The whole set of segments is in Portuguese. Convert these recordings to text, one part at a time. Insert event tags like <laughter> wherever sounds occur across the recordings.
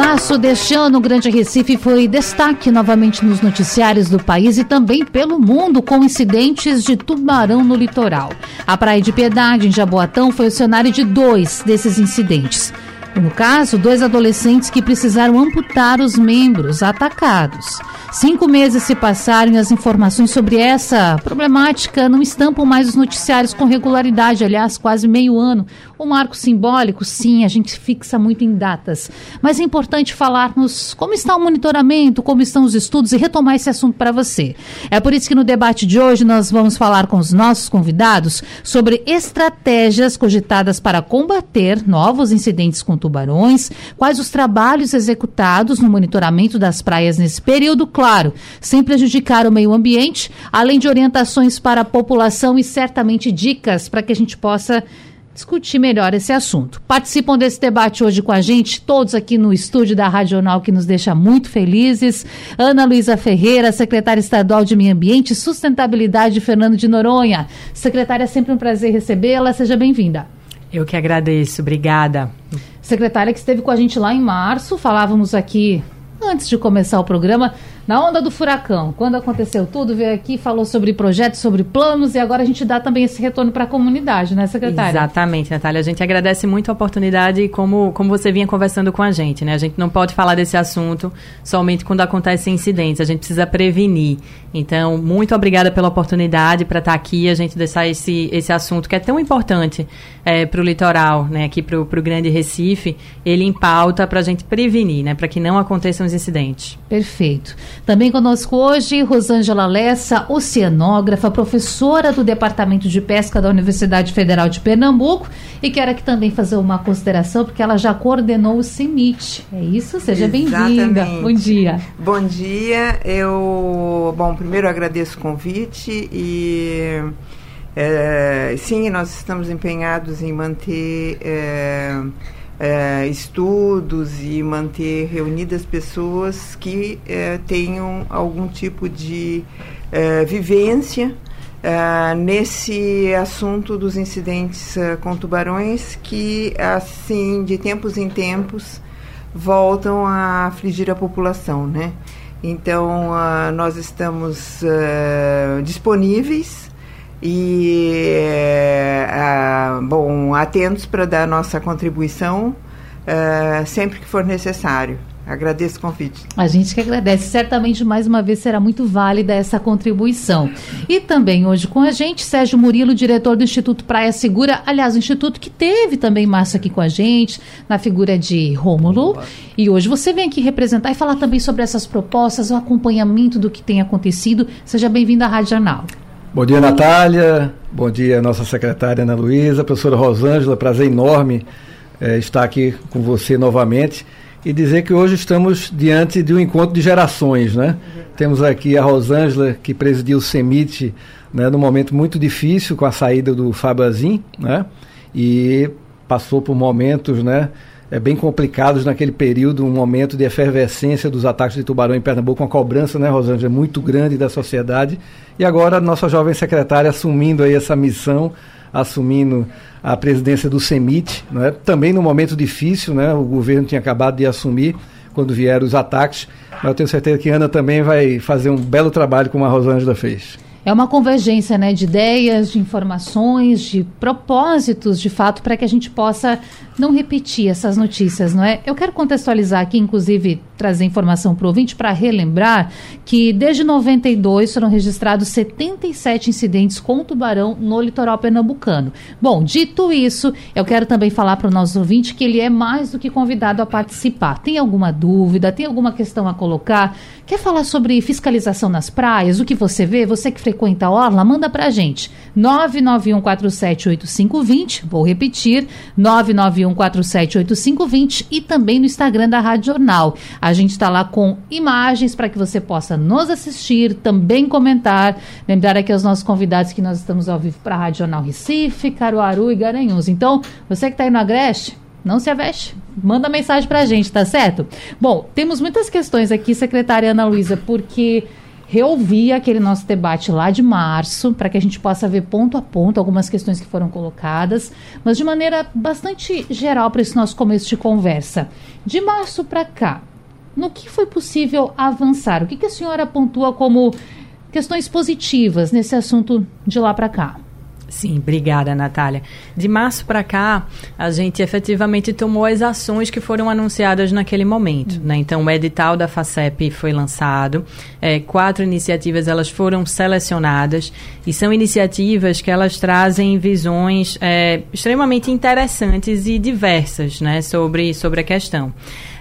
março deste ano, o Grande Recife foi destaque novamente nos noticiários do país e também pelo mundo com incidentes de tubarão no litoral. A Praia de Piedade, em Jaboatão, foi o cenário de dois desses incidentes. No caso, dois adolescentes que precisaram amputar os membros atacados. Cinco meses se passaram e as informações sobre essa problemática não estampam mais os noticiários com regularidade, aliás, quase meio ano. O marco simbólico, sim, a gente fixa muito em datas. Mas é importante falarmos como está o monitoramento, como estão os estudos e retomar esse assunto para você. É por isso que no debate de hoje nós vamos falar com os nossos convidados sobre estratégias cogitadas para combater novos incidentes com tubarões, quais os trabalhos executados no monitoramento das praias nesse período, claro, sem prejudicar o meio ambiente, além de orientações para a população e certamente dicas para que a gente possa discutir melhor esse assunto. Participam desse debate hoje com a gente, todos aqui no estúdio da Radional, que nos deixa muito felizes. Ana Luísa Ferreira, secretária estadual de Meio Ambiente e Sustentabilidade, Fernando de Noronha. Secretária, é sempre um prazer recebê-la. Seja bem-vinda. Eu que agradeço, obrigada. Secretária que esteve com a gente lá em março, falávamos aqui antes de começar o programa na onda do furacão, quando aconteceu tudo, veio aqui, falou sobre projetos, sobre planos, e agora a gente dá também esse retorno para a comunidade, né, secretária? Exatamente, Natália. A gente agradece muito a oportunidade, como, como você vinha conversando com a gente, né? A gente não pode falar desse assunto somente quando acontecem incidentes, a gente precisa prevenir. Então, muito obrigada pela oportunidade para estar aqui, a gente deixar esse, esse assunto que é tão importante é, para o litoral, né, aqui para o Grande Recife, ele em pauta para a gente prevenir, né, para que não aconteçam os incidentes. Perfeito. Também conosco hoje, Rosângela Lessa, oceanógrafa, professora do Departamento de Pesca da Universidade Federal de Pernambuco e quero aqui também fazer uma consideração, porque ela já coordenou o CEMIT. É isso? Seja bem-vinda. Bom dia. Bom dia. Eu, bom, primeiro agradeço o convite e é, sim, nós estamos empenhados em manter é, é, estudos e manter reunidas pessoas que é, tenham algum tipo de é, vivência é, nesse assunto dos incidentes com tubarões que, assim, de tempos em tempos, voltam a afligir a população, né? Então, uh, nós estamos uh, disponíveis e uh, bom atentos para dar nossa contribuição uh, sempre que for necessário. Agradeço o convite. A gente que agradece. Certamente, mais uma vez, será muito válida essa contribuição. E também hoje com a gente, Sérgio Murilo, diretor do Instituto Praia Segura. Aliás, o Instituto que teve também massa aqui com a gente, na figura de Rômulo. E hoje você vem aqui representar e falar também sobre essas propostas, o acompanhamento do que tem acontecido. Seja bem-vindo à Rádio Jornal. Bom dia, Natália. Bom dia, nossa secretária Ana Luísa, professora Rosângela. Prazer enorme é, estar aqui com você novamente e dizer que hoje estamos diante de um encontro de gerações, né? Uhum. Temos aqui a Rosângela, que presidiu o CEMIT né, num momento muito difícil com a saída do Fabazin, né? E passou por momentos, né? É, bem complicados naquele período, um momento de efervescência dos ataques de tubarão em Pernambuco, uma cobrança, né, Rosângela, muito grande da sociedade. E agora a nossa jovem secretária assumindo aí essa missão, assumindo a presidência do CEMIT, né, também num momento difícil, né, o governo tinha acabado de assumir quando vieram os ataques, mas eu tenho certeza que Ana também vai fazer um belo trabalho como a Rosângela fez. É uma convergência né, de ideias, de informações, de propósitos, de fato, para que a gente possa não repetir essas notícias, não é? Eu quero contextualizar aqui, inclusive, trazer informação para o ouvinte para relembrar que desde 92 foram registrados 77 incidentes com tubarão no litoral pernambucano. Bom, dito isso, eu quero também falar para o nosso ouvinte que ele é mais do que convidado a participar. Tem alguma dúvida, tem alguma questão a colocar? Quer falar sobre fiscalização nas praias? O que você vê? Você que frequenta a Orla, manda para a gente. 991478520, vou repetir, 991 991478520 e também no Instagram da Rádio Jornal. A gente está lá com imagens para que você possa nos assistir, também comentar. Lembrar aqui aos nossos convidados que nós estamos ao vivo para a Rádio Jornal Recife, Caruaru e Garanhuns. Então, você que está aí no Agreste, não se aveste. Manda mensagem para a gente, tá certo? Bom, temos muitas questões aqui, secretária Ana Luísa, porque reouvir aquele nosso debate lá de março, para que a gente possa ver ponto a ponto algumas questões que foram colocadas, mas de maneira bastante geral para esse nosso começo de conversa. De março para cá, no que foi possível avançar? O que, que a senhora pontua como questões positivas nesse assunto de lá para cá? Sim, obrigada, Natália. De março para cá, a gente efetivamente tomou as ações que foram anunciadas naquele momento. Uhum. Né? Então, o edital da FACEP foi lançado, é, quatro iniciativas elas foram selecionadas e são iniciativas que elas trazem visões é, extremamente interessantes e diversas né, sobre, sobre a questão.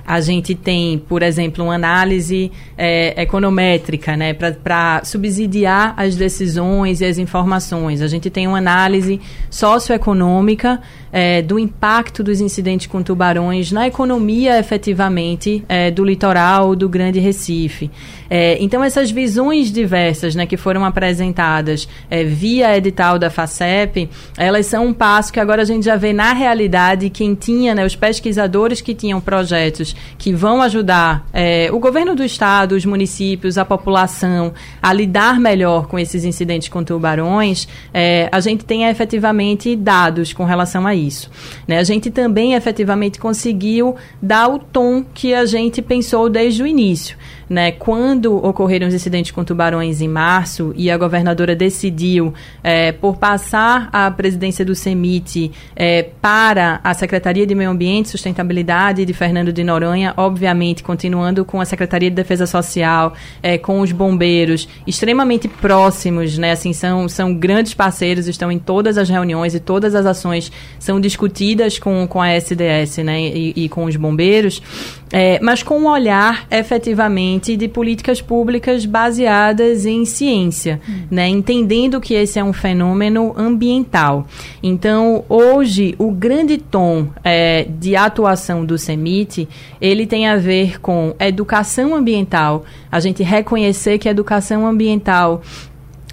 A gente tem, por exemplo, uma análise é, econométrica, né, para subsidiar as decisões e as informações. A gente tem uma análise socioeconômica é, do impacto dos incidentes com tubarões na economia, efetivamente, é, do litoral do Grande Recife. É, então, essas visões diversas né, que foram apresentadas é, via edital da FACEP, elas são um passo que agora a gente já vê na realidade quem tinha, né, os pesquisadores que tinham projetos que vão ajudar é, o governo do estado, os municípios, a população a lidar melhor com esses incidentes com tubarões, é, a gente tem efetivamente dados com relação a isso. Né? A gente também efetivamente conseguiu dar o tom que a gente pensou desde o início né, quando ocorreram os incidentes com tubarões em março e a governadora decidiu é, por passar a presidência do CEMIT é, para a Secretaria de Meio Ambiente e Sustentabilidade de Fernando de Noronha, obviamente continuando com a Secretaria de Defesa Social, é, com os bombeiros, extremamente próximos, né, assim, são, são grandes parceiros, estão em todas as reuniões e todas as ações são discutidas com, com a SDS né, e, e com os bombeiros, é, mas com um olhar efetivamente de políticas públicas baseadas em ciência, hum. né? entendendo que esse é um fenômeno ambiental. Então, hoje, o grande tom é, de atuação do CEMIT, ele tem a ver com educação ambiental, a gente reconhecer que a educação ambiental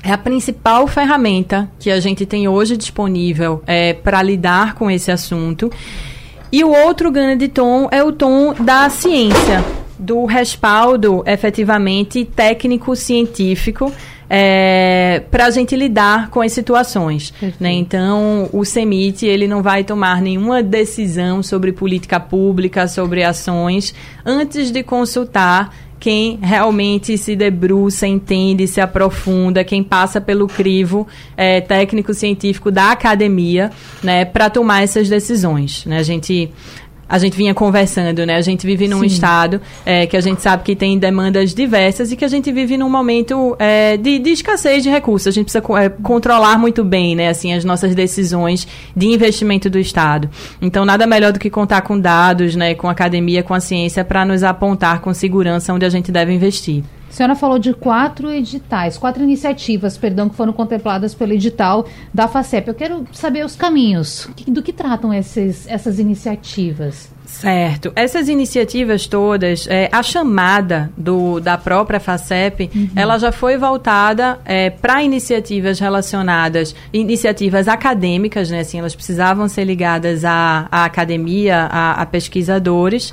é a principal ferramenta que a gente tem hoje disponível é, para lidar com esse assunto. E o outro grande tom é o tom da ciência, do respaldo efetivamente técnico-científico é, para a gente lidar com as situações. Né? Então, o CEMIT ele não vai tomar nenhuma decisão sobre política pública, sobre ações, antes de consultar quem realmente se debruça, entende, se aprofunda, quem passa pelo crivo é, técnico-científico da academia, né, para tomar essas decisões. Né? A gente a gente vinha conversando, né? A gente vive num Sim. estado é, que a gente sabe que tem demandas diversas e que a gente vive num momento é, de, de, escassez de recursos. A gente precisa é, controlar muito bem, né? Assim, as nossas decisões de investimento do Estado. Então, nada melhor do que contar com dados, né? Com a academia, com a ciência, para nos apontar com segurança onde a gente deve investir. A senhora falou de quatro editais, quatro iniciativas, perdão, que foram contempladas pelo edital da FACEP. Eu quero saber os caminhos. Do que tratam esses, essas iniciativas? Certo. Essas iniciativas todas, é, a chamada do, da própria FACEP, uhum. ela já foi voltada é, para iniciativas relacionadas, iniciativas acadêmicas, né? Assim, elas precisavam ser ligadas à, à academia, a, a pesquisadores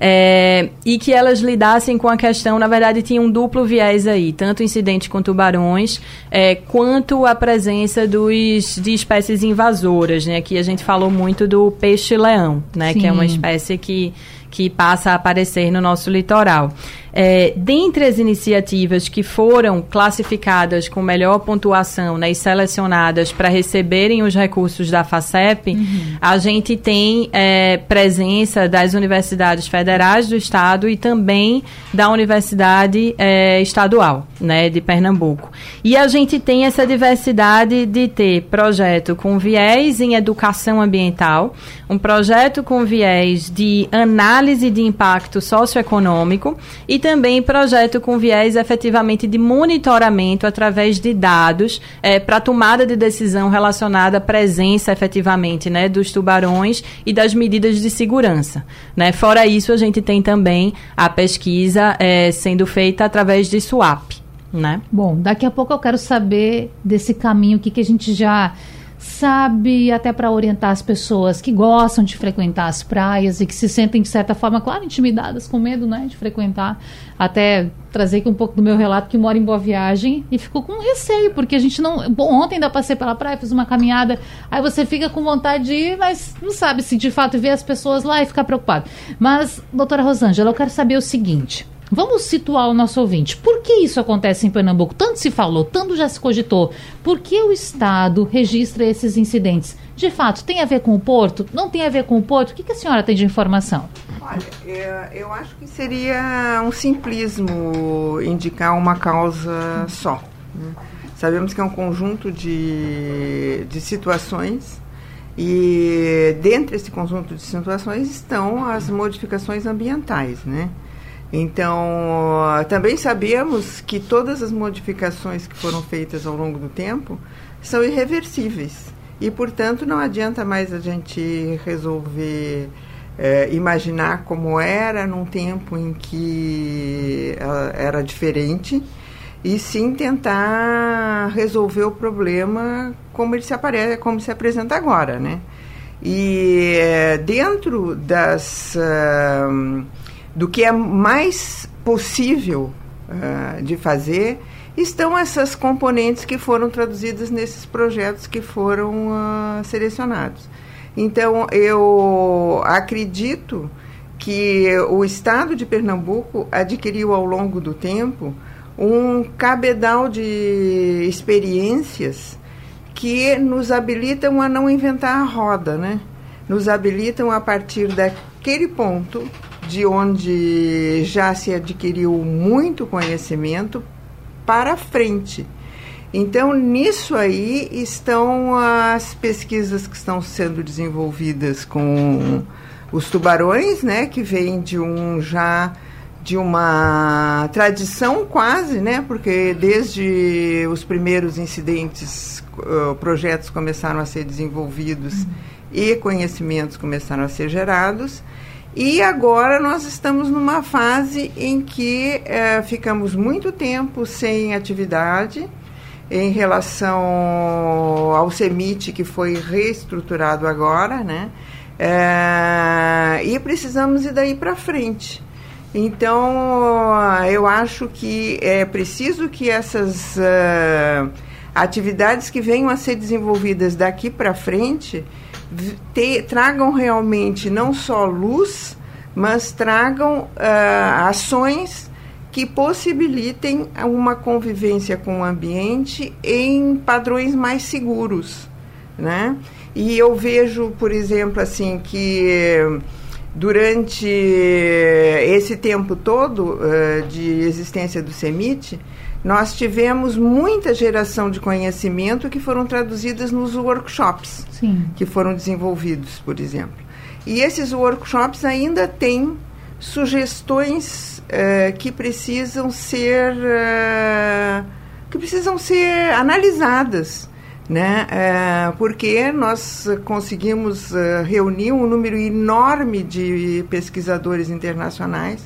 é, e que elas lidassem com a questão, na verdade, tinha um duplo viés aí, tanto incidentes com tubarões, é, quanto a presença dos, de espécies invasoras, né? Aqui a gente falou muito do peixe-leão, né? Sim. Que é uma espécie que, que passa a aparecer no nosso litoral. É, dentre as iniciativas que foram classificadas com melhor pontuação né, e selecionadas para receberem os recursos da FACEP, uhum. a gente tem é, presença das universidades federais do Estado e também da Universidade é, Estadual né, de Pernambuco. E a gente tem essa diversidade de ter projeto com viés em educação ambiental, um projeto com viés de análise de impacto socioeconômico e também projeto com viés efetivamente de monitoramento através de dados é, para tomada de decisão relacionada à presença efetivamente né, dos tubarões e das medidas de segurança. Né? Fora isso, a gente tem também a pesquisa é, sendo feita através de SWAP. Né? Bom, daqui a pouco eu quero saber desse caminho que, que a gente já sabe, até para orientar as pessoas que gostam de frequentar as praias e que se sentem, de certa forma, claro, intimidadas, com medo né, de frequentar. Até trazer aqui um pouco do meu relato, que mora em Boa Viagem e ficou com receio, porque a gente não. Bom, ontem ainda passei pela praia, fiz uma caminhada, aí você fica com vontade de ir, mas não sabe se de fato ver as pessoas lá e ficar preocupado. Mas, doutora Rosângela, eu quero saber o seguinte. Vamos situar o nosso ouvinte. Por que isso acontece em Pernambuco? Tanto se falou, tanto já se cogitou. Por que o Estado registra esses incidentes? De fato, tem a ver com o porto? Não tem a ver com o porto? O que, que a senhora tem de informação? Olha, é, eu acho que seria um simplismo indicar uma causa só. Né? Sabemos que é um conjunto de, de situações e dentro desse conjunto de situações estão as modificações ambientais, né? Então, também sabemos que todas as modificações que foram feitas ao longo do tempo são irreversíveis. E, portanto, não adianta mais a gente resolver é, imaginar como era num tempo em que era diferente e sim tentar resolver o problema como ele se aparece, como se apresenta agora, né? E é, dentro das uh, do que é mais possível uh, de fazer, estão essas componentes que foram traduzidas nesses projetos que foram uh, selecionados. Então, eu acredito que o Estado de Pernambuco adquiriu ao longo do tempo um cabedal de experiências que nos habilitam a não inventar a roda, né? Nos habilitam a partir daquele ponto de onde já se adquiriu muito conhecimento para frente. Então, nisso aí estão as pesquisas que estão sendo desenvolvidas com os tubarões, né, que vem de um já de uma tradição quase, né, porque desde os primeiros incidentes, projetos começaram a ser desenvolvidos uhum. e conhecimentos começaram a ser gerados. E agora nós estamos numa fase em que é, ficamos muito tempo sem atividade em relação ao CEMIT, que foi reestruturado agora, né? É, e precisamos ir daí para frente. Então, eu acho que é preciso que essas uh, atividades que venham a ser desenvolvidas daqui para frente te, tragam realmente não só luz, mas tragam uh, ações que possibilitem uma convivência com o ambiente em padrões mais seguros, né? E eu vejo, por exemplo, assim que durante esse tempo todo uh, de existência do CEMIT, nós tivemos muita geração de conhecimento que foram traduzidas nos workshops Sim. que foram desenvolvidos, por exemplo. E esses workshops ainda têm sugestões uh, que precisam ser uh, que precisam ser analisadas, né? Uh, porque nós conseguimos reunir um número enorme de pesquisadores internacionais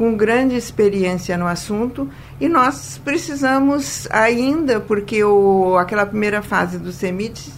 com grande experiência no assunto e nós precisamos ainda, porque o, aquela primeira fase do CEMIT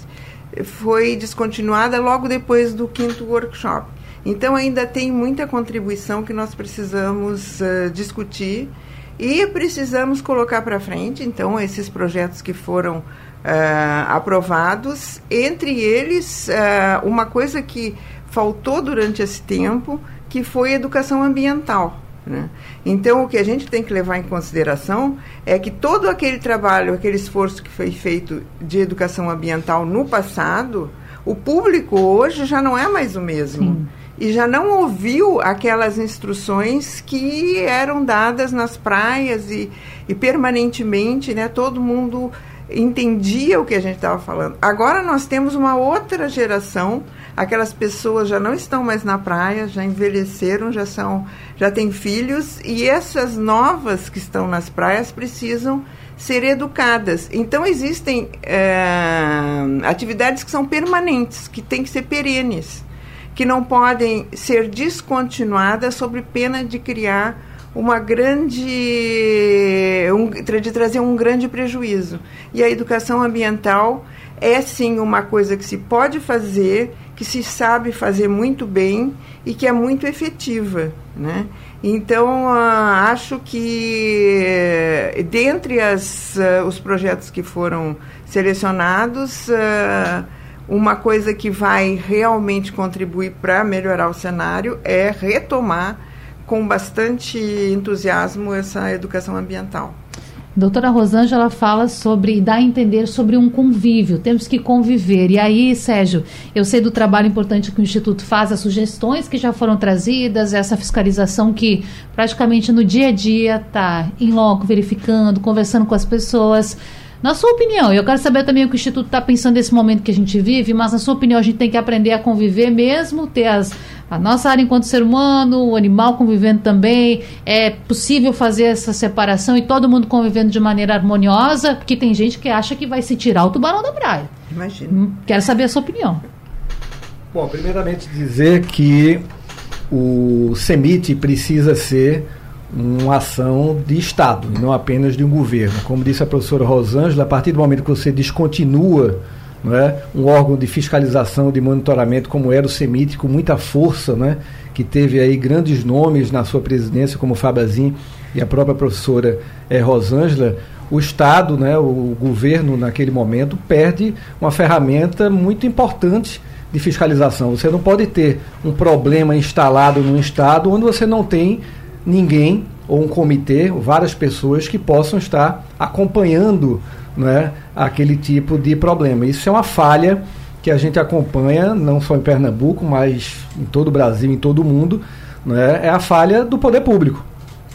foi descontinuada logo depois do quinto workshop. Então ainda tem muita contribuição que nós precisamos uh, discutir e precisamos colocar para frente, então, esses projetos que foram uh, aprovados, entre eles uh, uma coisa que faltou durante esse tempo, que foi educação ambiental. Né? Então, o que a gente tem que levar em consideração é que todo aquele trabalho, aquele esforço que foi feito de educação ambiental no passado, o público hoje já não é mais o mesmo. Sim. E já não ouviu aquelas instruções que eram dadas nas praias e, e permanentemente, né? Todo mundo entendia o que a gente estava falando. Agora nós temos uma outra geração aquelas pessoas já não estão mais na praia, já envelheceram, já são, já têm filhos e essas novas que estão nas praias precisam ser educadas. Então existem é, atividades que são permanentes, que têm que ser perenes, que não podem ser descontinuadas sob pena de criar uma grande um, de trazer um grande prejuízo. E a educação ambiental é sim uma coisa que se pode fazer, que se sabe fazer muito bem e que é muito efetiva, né? Então uh, acho que dentre as, uh, os projetos que foram selecionados uh, uma coisa que vai realmente contribuir para melhorar o cenário é retomar com bastante entusiasmo essa educação ambiental. Doutora Rosângela fala sobre, dá a entender sobre um convívio, temos que conviver. E aí, Sérgio, eu sei do trabalho importante que o Instituto faz, as sugestões que já foram trazidas, essa fiscalização que praticamente no dia a dia está em loco, verificando, conversando com as pessoas. Na sua opinião, eu quero saber também o que o Instituto está pensando nesse momento que a gente vive, mas na sua opinião a gente tem que aprender a conviver mesmo, ter as, a nossa área enquanto ser humano, o animal convivendo também. É possível fazer essa separação e todo mundo convivendo de maneira harmoniosa, porque tem gente que acha que vai se tirar o tubarão da praia. Imagina. Hum, quero saber a sua opinião. Bom, primeiramente dizer que o CEMIT precisa ser uma ação de Estado, não apenas de um governo. Como disse a professora Rosângela, a partir do momento que você descontinua não é, um órgão de fiscalização, de monitoramento, como era o CEMIT, com muita força, né, que teve aí grandes nomes na sua presidência, como Fabazin e a própria professora é, Rosângela, o Estado, né, o governo, naquele momento, perde uma ferramenta muito importante de fiscalização. Você não pode ter um problema instalado num Estado onde você não tem ninguém ou um comitê, ou várias pessoas que possam estar acompanhando né, aquele tipo de problema. Isso é uma falha que a gente acompanha, não só em Pernambuco, mas em todo o Brasil, em todo o mundo, né, é a falha do poder público.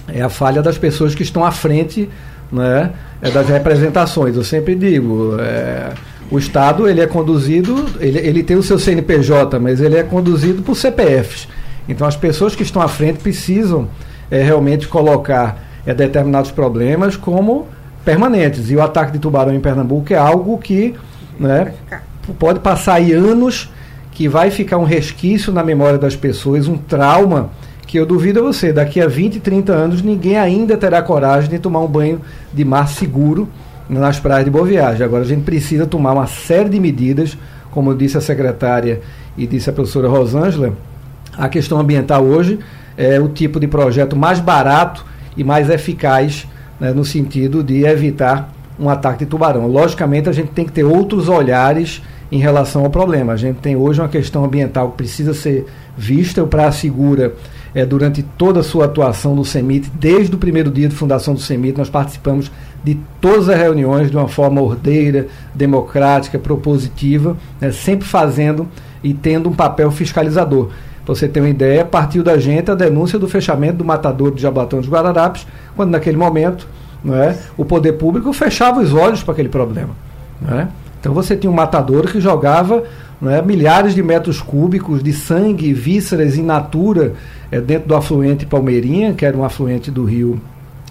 É a falha das pessoas que estão à frente né, das representações. Eu sempre digo, é, o Estado ele é conduzido, ele, ele tem o seu CNPJ, mas ele é conduzido por CPFs. Então as pessoas que estão à frente precisam é, realmente colocar é, determinados problemas como permanentes. E o ataque de tubarão em Pernambuco é algo que né, pode passar aí anos, que vai ficar um resquício na memória das pessoas, um trauma que eu duvido a você, daqui a 20, 30 anos ninguém ainda terá coragem de tomar um banho de mar seguro nas praias de Boa Viagem. Agora a gente precisa tomar uma série de medidas, como disse a secretária e disse a professora Rosângela, a questão ambiental hoje é o tipo de projeto mais barato e mais eficaz né, no sentido de evitar um ataque de tubarão. Logicamente, a gente tem que ter outros olhares em relação ao problema. A gente tem hoje uma questão ambiental que precisa ser vista. O Praia Segura, é, durante toda a sua atuação no CEMIT, desde o primeiro dia de fundação do CEMIT, nós participamos de todas as reuniões de uma forma ordeira, democrática, propositiva, né, sempre fazendo e tendo um papel fiscalizador. Para você ter uma ideia, partiu da gente a denúncia do fechamento do matador de Jabatão dos Guararapes, quando naquele momento é, o poder público fechava os olhos para aquele problema. É? Então você tinha um matador que jogava é, milhares de metros cúbicos de sangue, vísceras in natura é, dentro do afluente Palmeirinha, que era um afluente do rio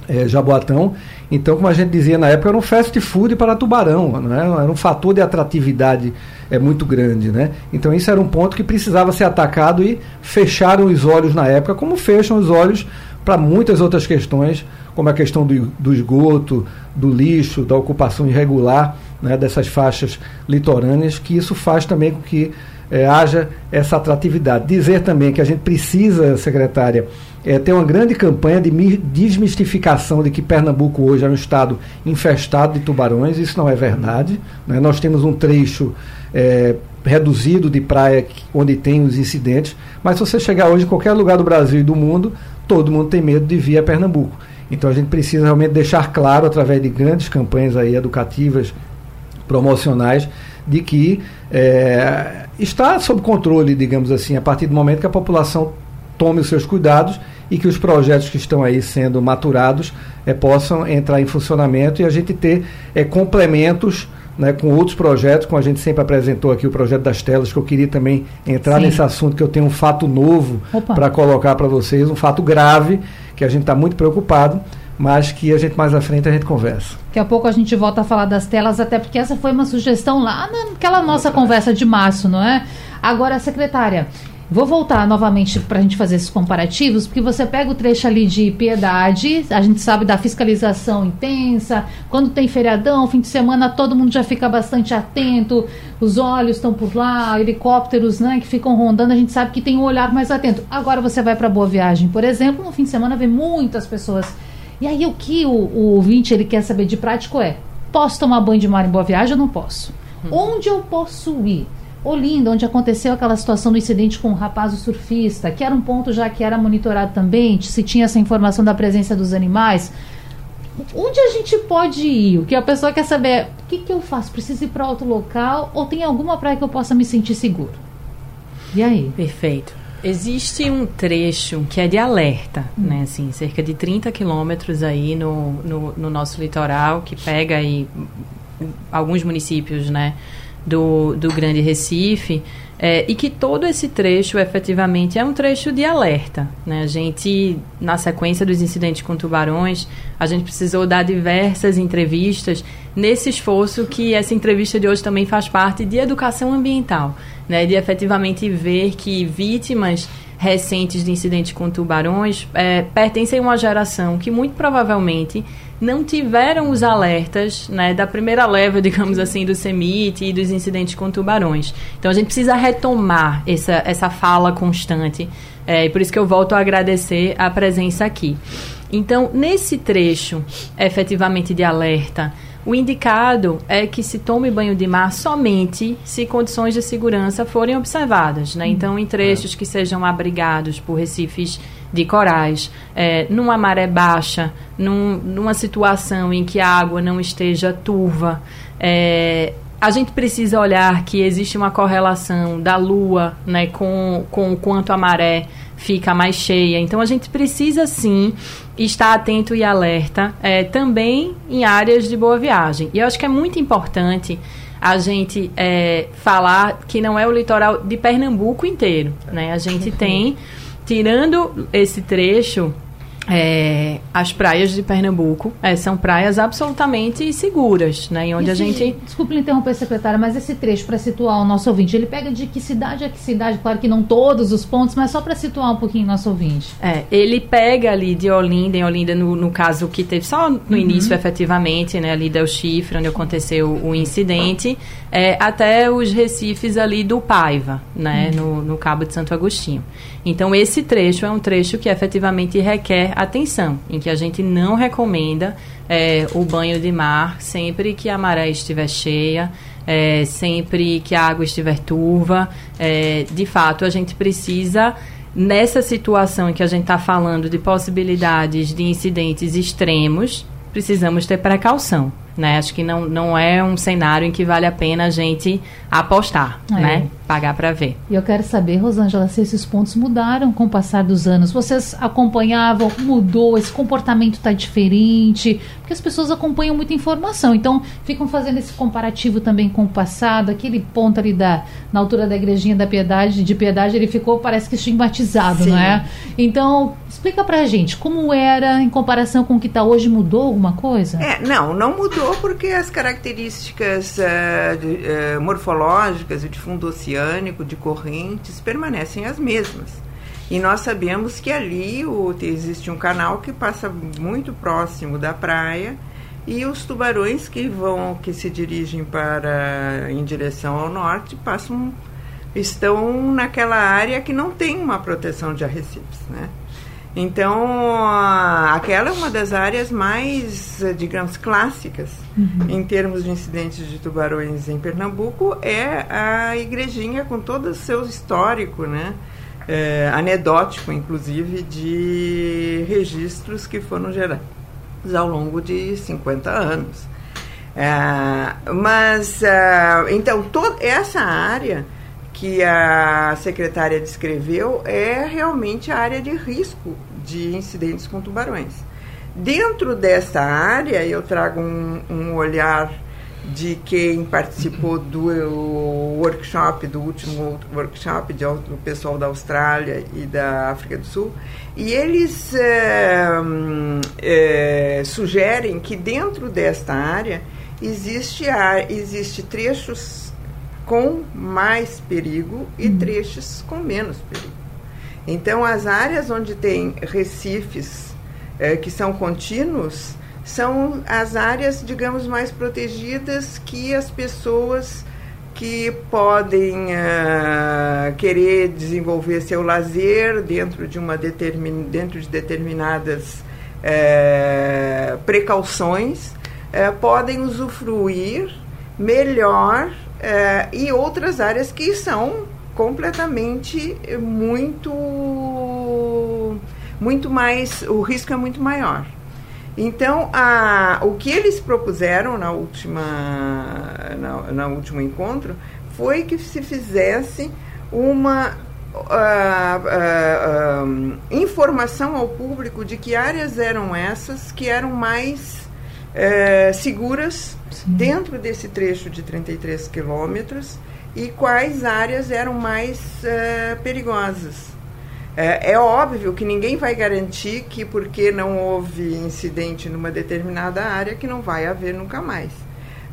é, Jaboatão. Então, como a gente dizia na época, era um fast food para tubarão, né? era um fator de atratividade é, muito grande. Né? Então, isso era um ponto que precisava ser atacado e fecharam os olhos na época, como fecham os olhos para muitas outras questões, como a questão do, do esgoto, do lixo, da ocupação irregular né, dessas faixas litorâneas, que isso faz também com que é, haja essa atratividade. Dizer também que a gente precisa, secretária, é, ter uma grande campanha de desmistificação de que Pernambuco hoje é um estado infestado de tubarões. Isso não é verdade. Né? Nós temos um trecho é, reduzido de praia onde tem os incidentes, mas se você chegar hoje em qualquer lugar do Brasil e do mundo, todo mundo tem medo de vir a Pernambuco. Então a gente precisa realmente deixar claro, através de grandes campanhas aí educativas, promocionais, de que é, está sob controle, digamos assim, a partir do momento que a população tome os seus cuidados e que os projetos que estão aí sendo maturados é, possam entrar em funcionamento e a gente ter é, complementos né, com outros projetos, como a gente sempre apresentou aqui o projeto das telas, que eu queria também entrar Sim. nesse assunto, que eu tenho um fato novo para colocar para vocês, um fato grave, que a gente está muito preocupado, mas que a gente mais à frente a gente conversa. Daqui a pouco a gente volta a falar das telas, até porque essa foi uma sugestão lá naquela nossa conversa de março, não é? Agora, secretária, Vou voltar novamente para a gente fazer esses comparativos, porque você pega o trecho ali de piedade, a gente sabe da fiscalização intensa, quando tem feriadão, fim de semana, todo mundo já fica bastante atento, os olhos estão por lá, helicópteros né, que ficam rondando, a gente sabe que tem um olhar mais atento. Agora você vai para Boa Viagem, por exemplo, no fim de semana vê muitas pessoas. E aí o que o, o ouvinte ele quer saber de prático é: posso tomar banho de mar em Boa Viagem ou não posso? Hum. Onde eu posso ir? Olinda, onde aconteceu aquela situação do incidente com o rapaz o surfista, que era um ponto já que era monitorado também, se tinha essa informação da presença dos animais. Onde a gente pode ir? O que a pessoa quer saber é, o que, que eu faço? Preciso ir para outro local ou tem alguma praia que eu possa me sentir seguro? E aí? Perfeito. Existe um trecho que é de alerta, hum. né? Assim, cerca de 30 quilômetros aí no, no, no nosso litoral, que pega aí alguns municípios, né? Do, do Grande Recife, é, e que todo esse trecho efetivamente é um trecho de alerta. Né? A gente, na sequência dos incidentes com tubarões, a gente precisou dar diversas entrevistas nesse esforço que essa entrevista de hoje também faz parte de educação ambiental, né? de efetivamente ver que vítimas recentes de incidentes com tubarões é, pertencem a uma geração que muito provavelmente não tiveram os alertas né, da primeira leva, digamos assim, do CEMIT e dos incidentes com tubarões. Então a gente precisa retomar essa, essa fala constante. É, e por isso que eu volto a agradecer a presença aqui. Então, nesse trecho, efetivamente de alerta, o indicado é que se tome banho de mar somente se condições de segurança forem observadas. Né? Então, em trechos que sejam abrigados por recifes de corais, é, numa maré baixa, num, numa situação em que a água não esteja turva, é, a gente precisa olhar que existe uma correlação da lua né, com, com o quanto a maré fica mais cheia. Então a gente precisa sim estar atento e alerta é, também em áreas de boa viagem. E eu acho que é muito importante a gente é, falar que não é o litoral de Pernambuco inteiro. Né? A gente tem, tirando esse trecho é, as praias de Pernambuco é, são praias absolutamente seguras, né? onde esse, a gente. Desculpe interromper, secretária, mas esse trecho, para situar o nosso ouvinte, ele pega de que cidade a que cidade? Claro que não todos os pontos, mas só para situar um pouquinho o nosso ouvinte. É, ele pega ali de Olinda, em Olinda, no, no caso que teve só no uhum. início, efetivamente, né? Ali Del Chifre, onde aconteceu o incidente, é, até os recifes ali do Paiva, né? Uhum. No, no Cabo de Santo Agostinho. Então, esse trecho é um trecho que efetivamente requer atenção, em que a gente não recomenda é, o banho de mar sempre que a maré estiver cheia, é, sempre que a água estiver turva. É, de fato, a gente precisa nessa situação em que a gente está falando de possibilidades de incidentes extremos, precisamos ter precaução. Né? Acho que não, não é um cenário em que vale a pena a gente apostar, é. né? Pagar para ver. E eu quero saber, Rosângela, se esses pontos mudaram com o passar dos anos. Vocês acompanhavam, mudou, esse comportamento está diferente? Porque as pessoas acompanham muita informação, então ficam fazendo esse comparativo também com o passado. Aquele ponto ali da, na altura da igrejinha da piedade, de piedade, ele ficou, parece que estigmatizado, Sim. não é? Então, explica pra gente, como era em comparação com o que está hoje, mudou alguma coisa? É, não, não mudou porque as características uh, de, uh, morfológicas e de fundo de correntes, permanecem as mesmas. E nós sabemos que ali o, existe um canal que passa muito próximo da praia e os tubarões que vão, que se dirigem para em direção ao norte, passam, estão naquela área que não tem uma proteção de arrecifes, né? Então, aquela é uma das áreas mais, digamos, clássicas uhum. em termos de incidentes de tubarões em Pernambuco, é a igrejinha com todo o seu histórico, né? É, anedótico, inclusive, de registros que foram gerados ao longo de 50 anos. É, mas, é, então, toda essa área que a secretária descreveu é realmente a área de risco de incidentes com tubarões. Dentro dessa área, eu trago um, um olhar de quem participou do workshop, do último workshop de, do pessoal da Austrália e da África do Sul, e eles é, é, sugerem que dentro desta área existe, existe trechos com mais perigo e uhum. trechos com menos perigo. Então, as áreas onde tem recifes é, que são contínuos, são as áreas, digamos, mais protegidas que as pessoas que podem uh, querer desenvolver seu lazer dentro de uma determin, dentro de determinadas uh, precauções uh, podem usufruir melhor e outras áreas que são completamente muito muito mais o risco é muito maior então, a, o que eles propuseram na última, na, na último encontro foi que se fizesse uma uh, uh, uh, informação ao público de que áreas eram essas que eram mais eh, seguras. Dentro desse trecho de 33 quilômetros e quais áreas eram mais eh, perigosas. É, é, óbvio que ninguém vai garantir que porque não houve incidente numa determinada área que não vai haver nunca mais.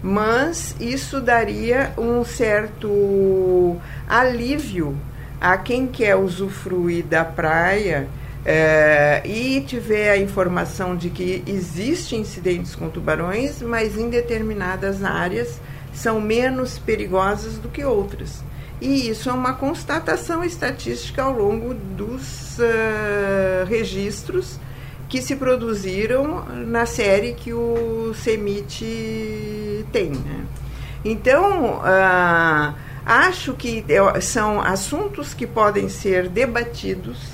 Mas isso daria um certo alívio a quem quer usufruir da praia é, e tiver a informação de que existem incidentes com tubarões, mas em determinadas áreas são menos perigosas do que outras. E isso é uma constatação estatística ao longo dos uh, registros que se produziram na série que o CEMIT tem. Né? Então, uh, acho que são assuntos que podem ser debatidos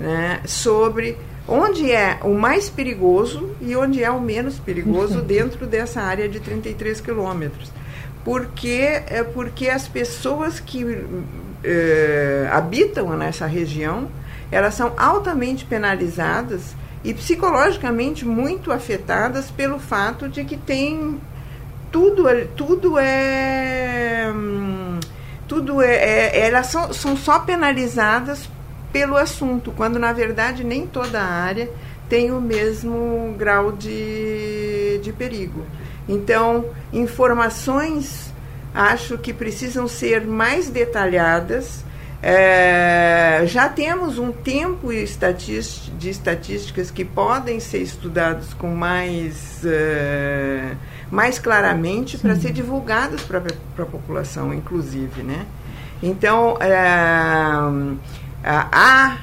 né, sobre onde é o mais perigoso e onde é o menos perigoso dentro dessa área de 33 quilômetros. Porque é porque as pessoas que é, habitam nessa região elas são altamente penalizadas e psicologicamente muito afetadas pelo fato de que tem tudo tudo é tudo é, é elas são, são só penalizadas pelo assunto quando na verdade nem toda a área tem o mesmo grau de, de perigo então, informações acho que precisam ser mais detalhadas. É, já temos um tempo de estatísticas que podem ser estudados com mais, uh, mais claramente para ser divulgados para a população, inclusive. Né? Então, é, há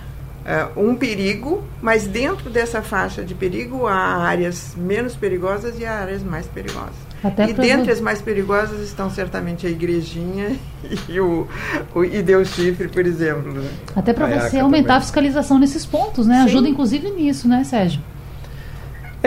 uh, um perigo, mas dentro dessa faixa de perigo há áreas menos perigosas e há áreas mais perigosas. Até e dentre as mais perigosas estão certamente a igrejinha <laughs> e o, o e Deus Chifre, por exemplo. Né? Até para você aumentar também. a fiscalização nesses pontos, né? Sim. Ajuda inclusive nisso, né, Sérgio?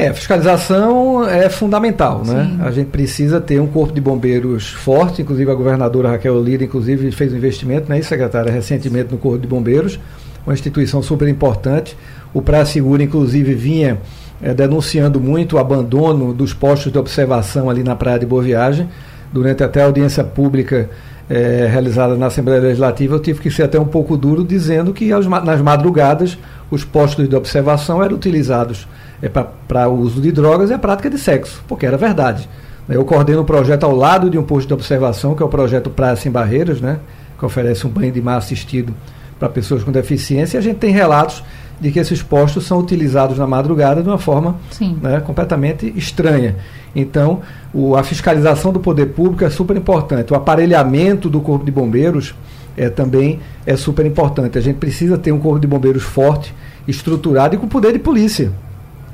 É, fiscalização é fundamental, né? Sim. A gente precisa ter um corpo de bombeiros forte, inclusive a governadora Raquel Lira, inclusive, fez um investimento, né, secretária, recentemente no corpo de bombeiros uma instituição super importante. O Praia Segura, inclusive, vinha é, denunciando muito o abandono dos postos de observação ali na Praia de Boa Viagem. Durante até a audiência pública é, realizada na Assembleia Legislativa, eu tive que ser até um pouco duro, dizendo que as, nas madrugadas os postos de observação eram utilizados é, para o uso de drogas e a prática de sexo, porque era verdade. Eu coordeno um projeto ao lado de um posto de observação, que é o projeto Praia Sem Barreiras, né, que oferece um banho de mar assistido para pessoas com deficiência, e a gente tem relatos de que esses postos são utilizados na madrugada de uma forma né, completamente estranha. Então, o, a fiscalização do poder público é super importante. O aparelhamento do Corpo de Bombeiros é, também é super importante. A gente precisa ter um Corpo de Bombeiros forte, estruturado e com poder de polícia,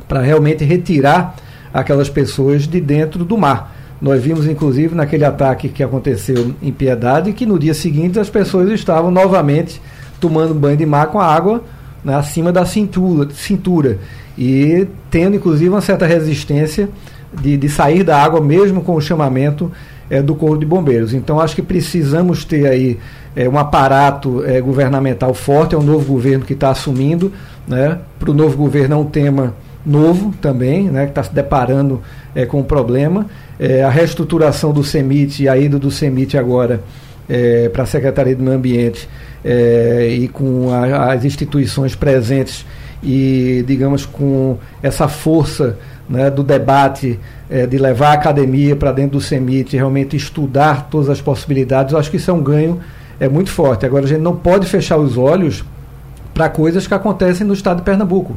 para realmente retirar aquelas pessoas de dentro do mar. Nós vimos, inclusive, naquele ataque que aconteceu em Piedade, que no dia seguinte as pessoas estavam novamente tomando banho de mar com a água né, acima da cintura, cintura e tendo inclusive uma certa resistência de, de sair da água mesmo com o chamamento é, do Corpo de Bombeiros. Então acho que precisamos ter aí é, um aparato é, governamental forte, é um novo governo que está assumindo, né? Para o novo governo é um tema novo também, né, que está se deparando é, com o problema. É, a reestruturação do CEMIT e a ida do CEMIT agora é, para a Secretaria do Meio Ambiente é, e com a, as instituições presentes e, digamos, com essa força né, do debate, é, de levar a academia para dentro do CEMIT, realmente estudar todas as possibilidades, eu acho que isso é um ganho é muito forte. Agora, a gente não pode fechar os olhos para coisas que acontecem no estado de Pernambuco.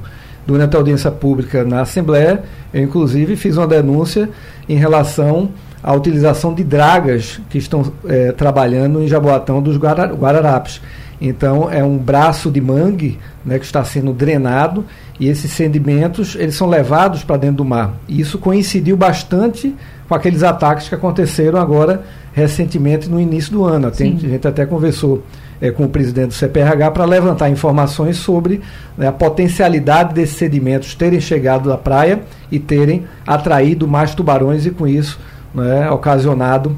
Durante a audiência pública na Assembleia, eu inclusive fiz uma denúncia em relação à utilização de dragas que estão é, trabalhando em Jaboatão dos Guararapes. Então é um braço de mangue né, que está sendo drenado e esses sedimentos eles são levados para dentro do mar. E isso coincidiu bastante com aqueles ataques que aconteceram agora recentemente no início do ano. a gente até conversou é, com o presidente do CPRH para levantar informações sobre né, a potencialidade desses sedimentos terem chegado à praia e terem atraído mais tubarões e com isso né, ocasionado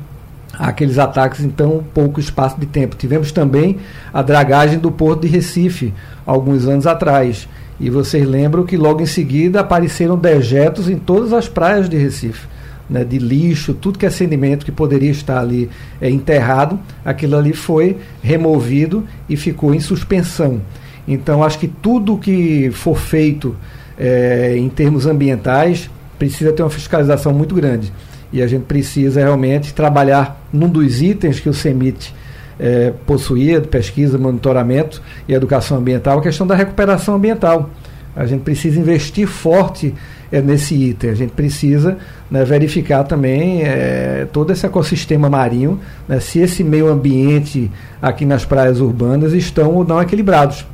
aqueles ataques em tão pouco espaço de tempo. Tivemos também a dragagem do Porto de Recife, alguns anos atrás. E vocês lembram que logo em seguida apareceram dejetos em todas as praias de Recife né, de lixo, tudo que é sedimento que poderia estar ali é, enterrado, aquilo ali foi removido e ficou em suspensão. Então, acho que tudo que for feito é, em termos ambientais precisa ter uma fiscalização muito grande. E a gente precisa realmente trabalhar num dos itens que o CEMIT é, possuía, de pesquisa, monitoramento e educação ambiental, a questão da recuperação ambiental. A gente precisa investir forte é, nesse item. A gente precisa né, verificar também é, todo esse ecossistema marinho, né, se esse meio ambiente aqui nas praias urbanas estão ou não equilibrados.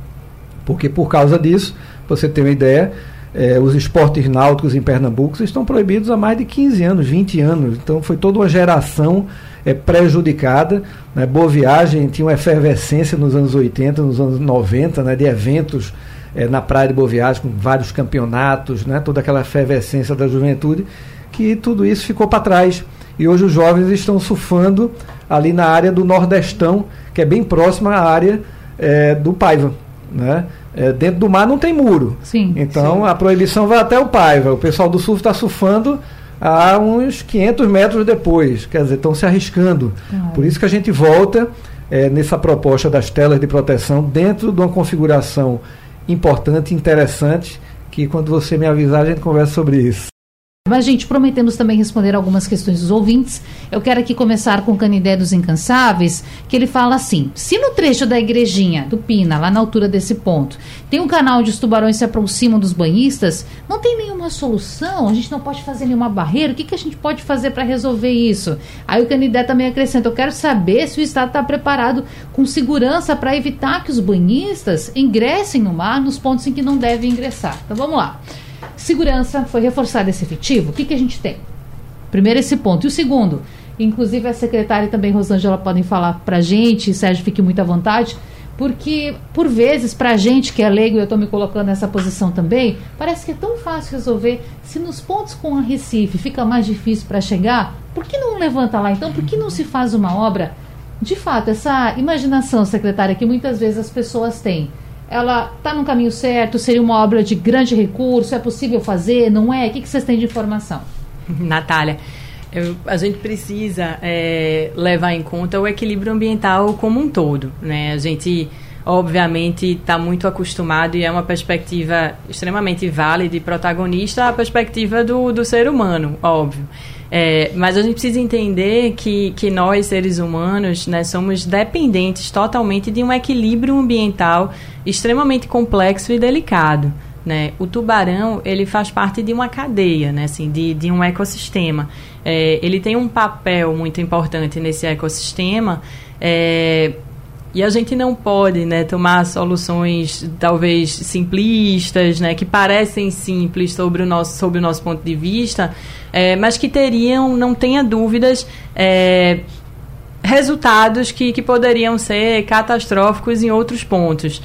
Porque por causa disso, você tem uma ideia, é, os esportes náuticos em Pernambuco estão proibidos há mais de 15 anos, 20 anos. Então foi toda uma geração é, prejudicada. Né? Boa Viagem tinha uma efervescência nos anos 80, nos anos 90, né, de eventos é, na Praia de Boa Viagem, com vários campeonatos, né, toda aquela efervescência da juventude, que tudo isso ficou para trás. E hoje os jovens estão surfando ali na área do Nordestão, que é bem próxima à área é, do Paiva. Né? É, dentro do mar não tem muro. Sim, então sim. a proibição vai até o Paiva. O pessoal do surf está surfando a uns 500 metros depois. Quer dizer, estão se arriscando. Claro. Por isso que a gente volta é, nessa proposta das telas de proteção dentro de uma configuração importante, interessante, que quando você me avisar a gente conversa sobre isso. Mas, gente, prometemos também responder algumas questões dos ouvintes. Eu quero aqui começar com o Canidé dos Incansáveis, que ele fala assim: se no trecho da igrejinha do Pina, lá na altura desse ponto, tem um canal onde os tubarões se aproximam dos banhistas, não tem nenhuma solução? A gente não pode fazer nenhuma barreira? O que, que a gente pode fazer para resolver isso? Aí o Canidé também acrescenta: eu quero saber se o Estado está preparado com segurança para evitar que os banhistas ingressem no mar nos pontos em que não devem ingressar. Então vamos lá. Segurança, foi reforçado esse efetivo? O que, que a gente tem? Primeiro, esse ponto. E o segundo, inclusive a secretária e também Rosângela podem falar para a gente, Sérgio, fique muito à vontade, porque, por vezes, para a gente que é leigo, eu estou me colocando nessa posição também, parece que é tão fácil resolver. Se nos pontos com a Recife fica mais difícil para chegar, por que não levanta lá então? Por que não se faz uma obra? De fato, essa imaginação, secretária, que muitas vezes as pessoas têm ela está no caminho certo? Seria uma obra de grande recurso? É possível fazer? Não é? O que, que vocês têm de informação? <laughs> Natália, eu, a gente precisa é, levar em conta o equilíbrio ambiental como um todo. Né? A gente, obviamente, está muito acostumado e é uma perspectiva extremamente válida e protagonista a perspectiva do, do ser humano, óbvio. É, mas a gente precisa entender que, que nós, seres humanos, né, somos dependentes totalmente de um equilíbrio ambiental extremamente complexo e delicado. Né? O tubarão ele faz parte de uma cadeia, né? assim, de, de um ecossistema. É, ele tem um papel muito importante nesse ecossistema é, e a gente não pode né, tomar soluções talvez simplistas, né, que parecem simples sobre o nosso, sobre o nosso ponto de vista, é, mas que teriam, não tenha dúvidas, é, resultados que, que poderiam ser catastróficos em outros pontos.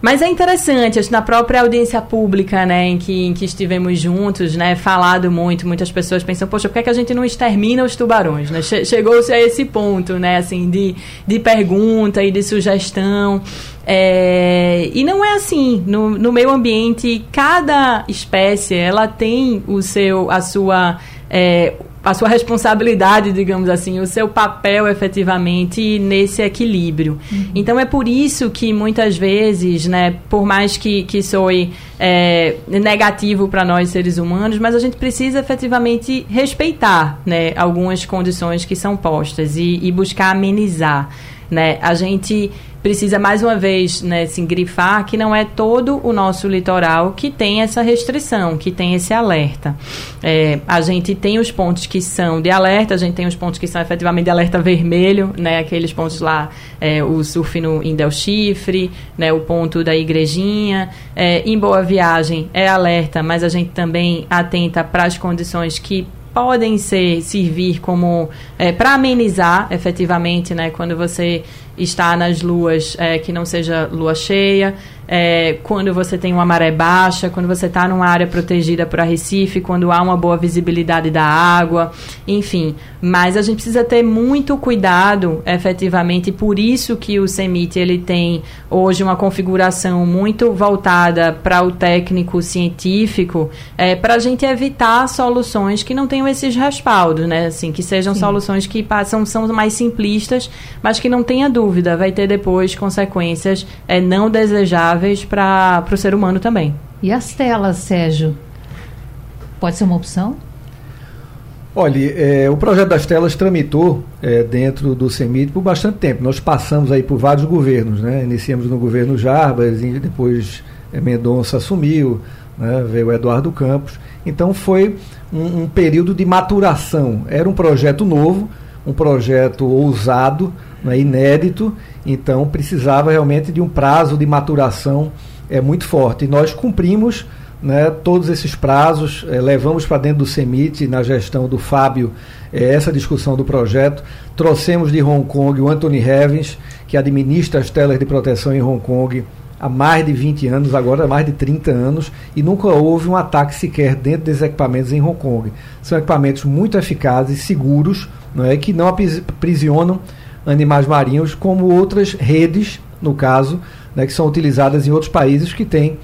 Mas é interessante, acho, na própria audiência pública, né, em que, em que estivemos juntos, né, falado muito, muitas pessoas pensam, poxa, por que, é que a gente não extermina os tubarões, né? Chegou-se a esse ponto, né, assim, de, de pergunta e de sugestão. É, e não é assim. No, no meio ambiente, cada espécie, ela tem o seu, a sua... É, a sua responsabilidade, digamos assim, o seu papel efetivamente nesse equilíbrio. Uhum. Então é por isso que muitas vezes, né, por mais que, que soe é, negativo para nós seres humanos, mas a gente precisa efetivamente respeitar né, algumas condições que são postas e, e buscar amenizar. Né? A gente precisa mais uma vez né, assim, grifar que não é todo o nosso litoral que tem essa restrição, que tem esse alerta. É, a gente tem os pontos que são de alerta, a gente tem os pontos que são efetivamente de alerta vermelho, né, aqueles pontos lá, é, o surf no, em Del Chifre, né, o ponto da Igrejinha. É, em Boa Viagem é alerta, mas a gente também atenta para as condições que podem ser servir como é, para amenizar efetivamente, né, quando você está nas luas é, que não seja lua cheia, é, quando você tem uma maré baixa, quando você está numa área protegida por arrecife, quando há uma boa visibilidade da água, enfim. Mas a gente precisa ter muito cuidado, efetivamente, e por isso que o CEMIT ele tem hoje uma configuração muito voltada para o técnico científico, é, para a gente evitar soluções que não tenham esses respaldos, né? Assim, que sejam Sim. soluções que passam, são mais simplistas, mas que não tenha dúvida, vai ter depois consequências é, não desejáveis saudáveis para o ser humano também. E as telas, Sérgio? Pode ser uma opção? Olha, é, o projeto das telas tramitou é, dentro do CEMIT por bastante tempo. Nós passamos aí por vários governos, né? Iniciamos no governo Jarbas, e depois é, Mendonça assumiu, né? veio Eduardo Campos. Então foi um, um período de maturação. Era um projeto novo, um projeto ousado, né, inédito, então precisava realmente de um prazo de maturação é, muito forte. E nós cumprimos né, todos esses prazos, é, levamos para dentro do CEMIT, na gestão do Fábio, é, essa discussão do projeto. Trouxemos de Hong Kong o Anthony Hevens, que administra as telas de proteção em Hong Kong há mais de 20 anos, agora há mais de 30 anos, e nunca houve um ataque sequer dentro desses equipamentos em Hong Kong. São equipamentos muito eficazes, seguros, não é, que não aprisionam animais marinhos, como outras redes, no caso, né, que são utilizadas em outros países que têm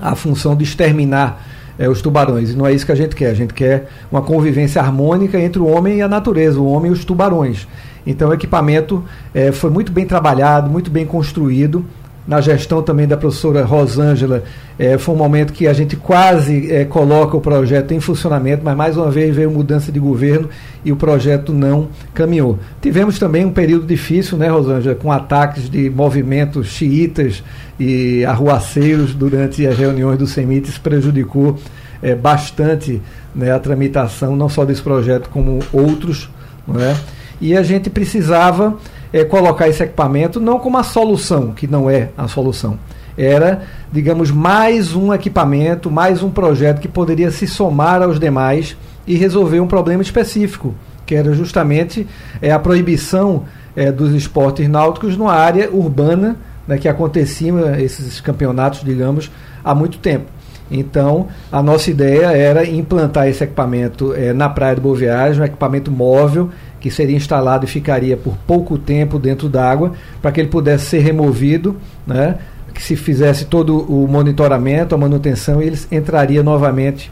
a função de exterminar é, os tubarões. E não é isso que a gente quer. A gente quer uma convivência harmônica entre o homem e a natureza, o homem e os tubarões. Então o equipamento é, foi muito bem trabalhado, muito bem construído na gestão também da professora Rosângela, é, foi um momento que a gente quase é, coloca o projeto em funcionamento, mas mais uma vez veio mudança de governo e o projeto não caminhou. Tivemos também um período difícil, né, Rosângela, com ataques de movimentos xiitas e arruaceiros durante as reuniões do CEMIT, isso prejudicou é, bastante né, a tramitação, não só desse projeto, como outros. Não é? E a gente precisava é, colocar esse equipamento não como a solução, que não é a solução. Era, digamos, mais um equipamento, mais um projeto que poderia se somar aos demais e resolver um problema específico, que era justamente é, a proibição é, dos esportes náuticos numa área urbana, né, que aconteciam esses campeonatos, digamos, há muito tempo. Então, a nossa ideia era implantar esse equipamento é, na Praia do Boa Viagem, um equipamento móvel que seria instalado e ficaria por pouco tempo dentro d'água, para que ele pudesse ser removido, né, que se fizesse todo o monitoramento, a manutenção, e ele entraria novamente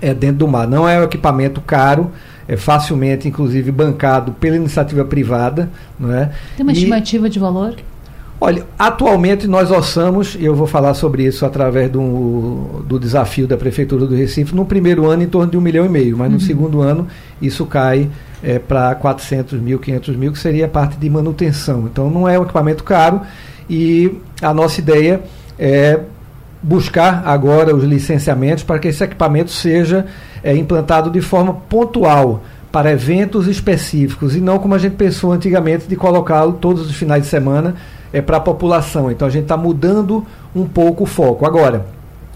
é, dentro do mar. Não é um equipamento caro, é facilmente, inclusive, bancado pela iniciativa privada. Não é? Tem uma e, estimativa de valor? Olha, atualmente nós orçamos, e eu vou falar sobre isso através do, do desafio da Prefeitura do Recife, no primeiro ano em torno de um milhão e meio, mas uhum. no segundo ano isso cai é, para 400 mil, 500 mil, que seria a parte de manutenção. Então não é um equipamento caro e a nossa ideia é buscar agora os licenciamentos para que esse equipamento seja é, implantado de forma pontual para eventos específicos e não como a gente pensou antigamente de colocá-lo todos os finais de semana é, para a população. Então a gente está mudando um pouco o foco. Agora,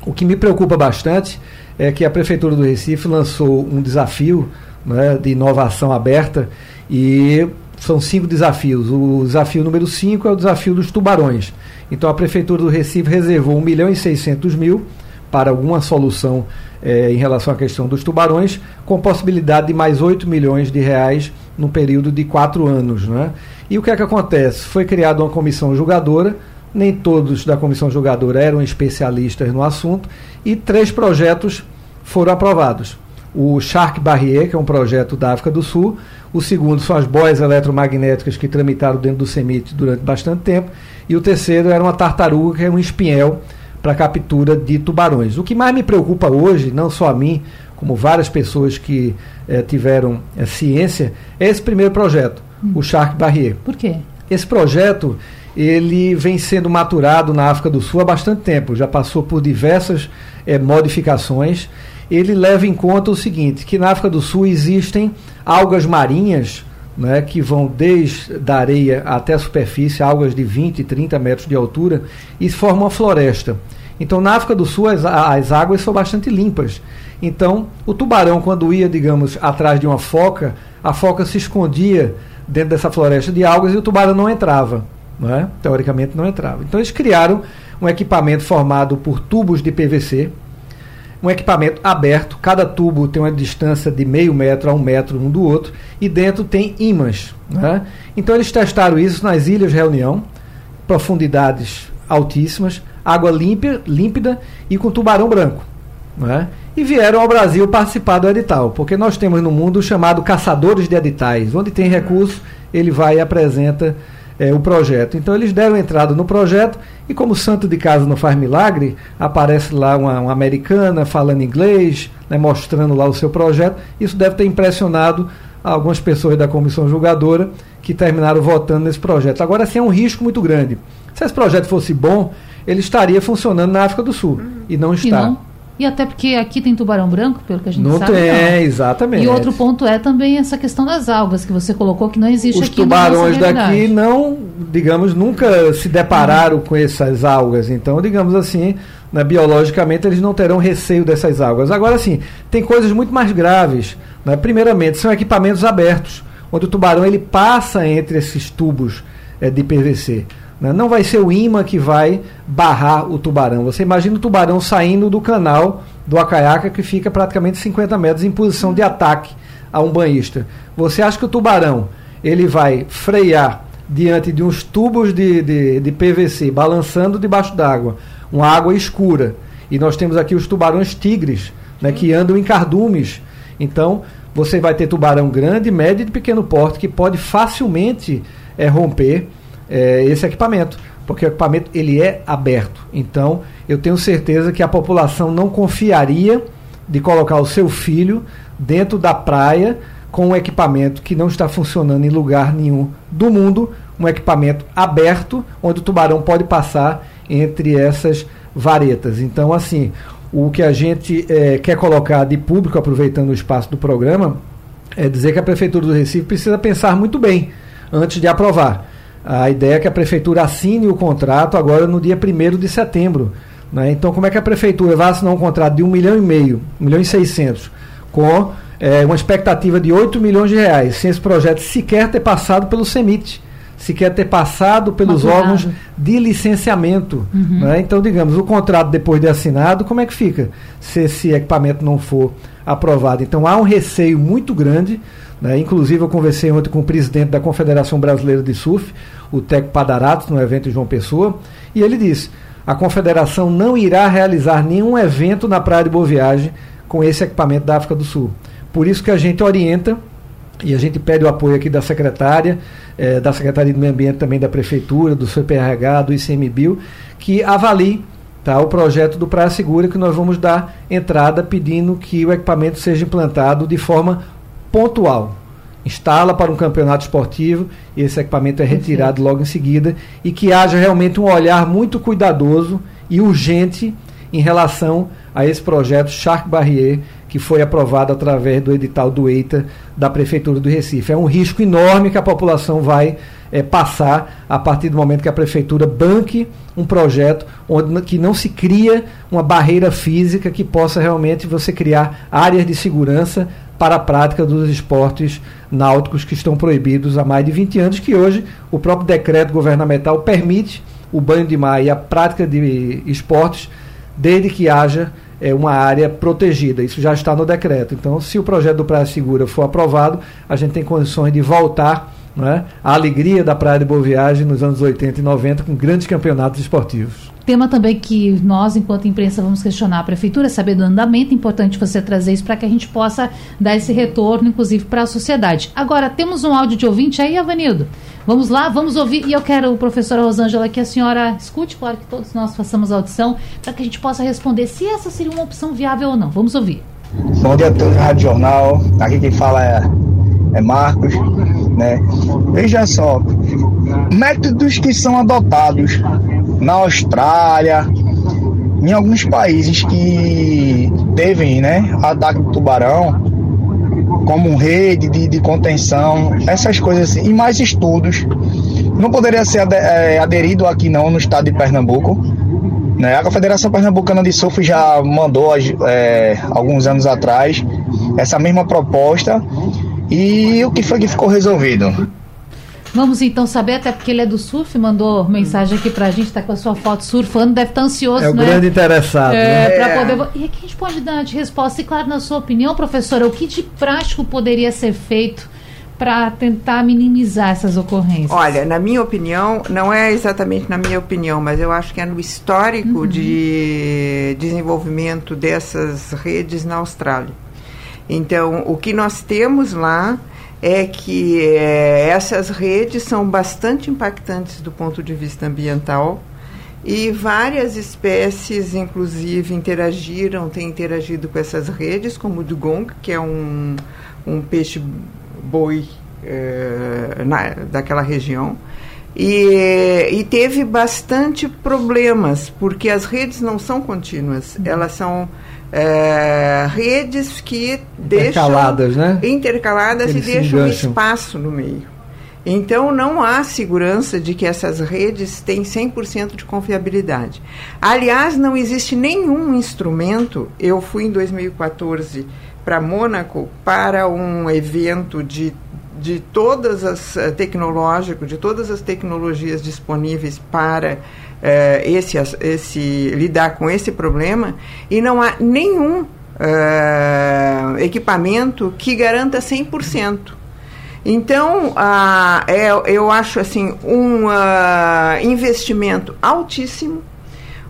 o que me preocupa bastante é que a Prefeitura do Recife lançou um desafio né, de inovação aberta e são cinco desafios. O desafio número 5 é o desafio dos tubarões. Então a Prefeitura do Recife reservou 1 milhão e 600 mil para alguma solução eh, em relação à questão dos tubarões, com possibilidade de mais 8 milhões de reais no período de quatro anos. Né? E o que é que acontece? Foi criada uma comissão julgadora, nem todos da comissão julgadora eram especialistas no assunto, e três projetos foram aprovados. O Shark Barrier, que é um projeto da África do Sul, o segundo são as boias eletromagnéticas que tramitaram dentro do CEMIT durante bastante tempo, e o terceiro era uma tartaruga, que é um espinhel para captura de tubarões. O que mais me preocupa hoje, não só a mim, como várias pessoas que eh, tiveram eh, ciência, é esse primeiro projeto, hum. o Shark Barrier. Por quê? Esse projeto ele vem sendo maturado na África do Sul há bastante tempo, já passou por diversas eh, modificações. Ele leva em conta o seguinte, que na África do Sul existem algas marinhas né, que vão desde a areia até a superfície, algas de 20, 30 metros de altura, e formam uma floresta. Então, na África do Sul, as, as águas são bastante limpas. Então, o tubarão, quando ia, digamos, atrás de uma foca, a foca se escondia dentro dessa floresta de algas e o tubarão não entrava. Não é? Teoricamente, não entrava. Então, eles criaram um equipamento formado por tubos de PVC, um equipamento aberto, cada tubo tem uma distância de meio metro a um metro um do outro, e dentro tem ímãs. Né? Então eles testaram isso nas Ilhas Reunião, profundidades altíssimas, água limpa, límpida e com tubarão branco. Né? E vieram ao Brasil participar do edital, porque nós temos no mundo o chamado caçadores de editais, onde tem recurso, ele vai e apresenta é, o projeto. Então eles deram entrada no projeto e como santo de casa não faz milagre, aparece lá uma, uma americana falando inglês, né, mostrando lá o seu projeto. Isso deve ter impressionado algumas pessoas da comissão julgadora que terminaram votando nesse projeto. Agora sim é um risco muito grande. Se esse projeto fosse bom, ele estaria funcionando na África do Sul uhum. e não está. E não e até porque aqui tem tubarão branco, pelo que a gente não sabe. Tem, não. exatamente. E outro ponto é também essa questão das algas que você colocou que não existe Os aqui. Os tubarões daqui não, digamos, nunca se depararam com essas algas. Então, digamos assim, né, biologicamente eles não terão receio dessas algas. Agora sim, tem coisas muito mais graves. Né? Primeiramente, são equipamentos abertos, onde o tubarão ele passa entre esses tubos é, de PVC. Né? Não vai ser o imã que vai barrar o tubarão. Você imagina o tubarão saindo do canal do Acaiaca, que fica praticamente 50 metros em posição de ataque a um banhista. Você acha que o tubarão ele vai frear diante de uns tubos de, de, de PVC balançando debaixo d'água, uma água escura. E nós temos aqui os tubarões tigres, né, que andam em cardumes. Então, você vai ter tubarão grande, médio e de pequeno porte que pode facilmente é, romper é, esse equipamento, porque o equipamento ele é aberto. Então, eu tenho certeza que a população não confiaria de colocar o seu filho dentro da praia com um equipamento que não está funcionando em lugar nenhum do mundo, um equipamento aberto onde o tubarão pode passar entre essas varetas. Então, assim, o que a gente é, quer colocar de público, aproveitando o espaço do programa, é dizer que a Prefeitura do Recife precisa pensar muito bem antes de aprovar. A ideia é que a prefeitura assine o contrato agora no dia 1 de setembro. Né? Então, como é que a prefeitura vai assinar um contrato de 1 milhão e meio, 1 milhão e 600, com é, uma expectativa de 8 milhões de reais, sem esse projeto sequer ter passado pelo CEMIT, sequer ter passado pelos Maturado. órgãos de licenciamento. Uhum. Né? Então, digamos, o contrato depois de assinado, como é que fica se esse equipamento não for aprovado? Então, há um receio muito grande. Né? Inclusive, eu conversei ontem com o presidente da Confederação Brasileira de Surf, o Teco Padarato, no evento em João Pessoa, e ele disse: a confederação não irá realizar nenhum evento na Praia de Boa Viagem com esse equipamento da África do Sul. Por isso que a gente orienta e a gente pede o apoio aqui da secretária, eh, da Secretaria do Meio Ambiente também da Prefeitura, do CPRH, do ICMBio, que avalie tá, o projeto do Praia Segura, que nós vamos dar entrada pedindo que o equipamento seja implantado de forma pontual instala para um campeonato esportivo e esse equipamento é retirado logo em seguida e que haja realmente um olhar muito cuidadoso e urgente em relação a esse projeto Shark Barrier que foi aprovado através do edital do EITA da Prefeitura do Recife. É um risco enorme que a população vai é, passar a partir do momento que a Prefeitura banque um projeto onde que não se cria uma barreira física que possa realmente você criar áreas de segurança para a prática dos esportes náuticos que estão proibidos há mais de 20 anos, que hoje o próprio decreto governamental permite o banho de mar e a prática de esportes, desde que haja é, uma área protegida. Isso já está no decreto. Então, se o projeto do Praia Segura for aprovado, a gente tem condições de voltar né, à alegria da Praia de Boa Viagem nos anos 80 e 90 com grandes campeonatos esportivos. Tema também que nós, enquanto imprensa, vamos questionar a prefeitura, saber do andamento. Importante você trazer isso para que a gente possa dar esse retorno, inclusive, para a sociedade. Agora, temos um áudio de ouvinte aí, Avanildo. Vamos lá, vamos ouvir. E eu quero, professora Rosângela, que a senhora escute, claro que todos nós façamos a audição, para que a gente possa responder se essa seria uma opção viável ou não. Vamos ouvir. Bom dia a Rádio Jornal. Aqui quem fala é, é Marcos. Né? Veja só, métodos que são adotados na Austrália, em alguns países que teve né, ataque do tubarão, como rede de, de contenção, essas coisas assim, e mais estudos. Não poderia ser é, aderido aqui não no estado de Pernambuco. Né? A Confederação Pernambucana de Surf já mandou é, alguns anos atrás essa mesma proposta e o que foi que ficou resolvido? Vamos então saber, até porque ele é do surf, mandou mensagem aqui pra gente, tá com a sua foto surfando, deve estar tá ansioso, é o né? grande interessado, é, né? Pra é. poder... E aqui a gente pode dar de resposta, e claro, na sua opinião, professora, o que de prático poderia ser feito para tentar minimizar essas ocorrências? Olha, na minha opinião, não é exatamente na minha opinião, mas eu acho que é no histórico uhum. de desenvolvimento dessas redes na Austrália. Então, o que nós temos lá é que é, essas redes são bastante impactantes do ponto de vista ambiental e várias espécies, inclusive, interagiram, têm interagido com essas redes, como o dugong, que é um, um peixe boi é, na, daquela região. E, e, teve bastante problemas, porque as redes não são contínuas, elas são é, redes que intercaladas, deixam né? intercaladas Eles e deixam um espaço no meio. Então não há segurança de que essas redes têm 100% de confiabilidade. Aliás, não existe nenhum instrumento. Eu fui em 2014 para Mônaco para um evento de de todas as uh, tecnológico, de todas as tecnologias disponíveis para uh, esse, esse lidar com esse problema e não há nenhum uh, equipamento que garanta 100%. Então, uh, é, eu acho assim um investimento altíssimo,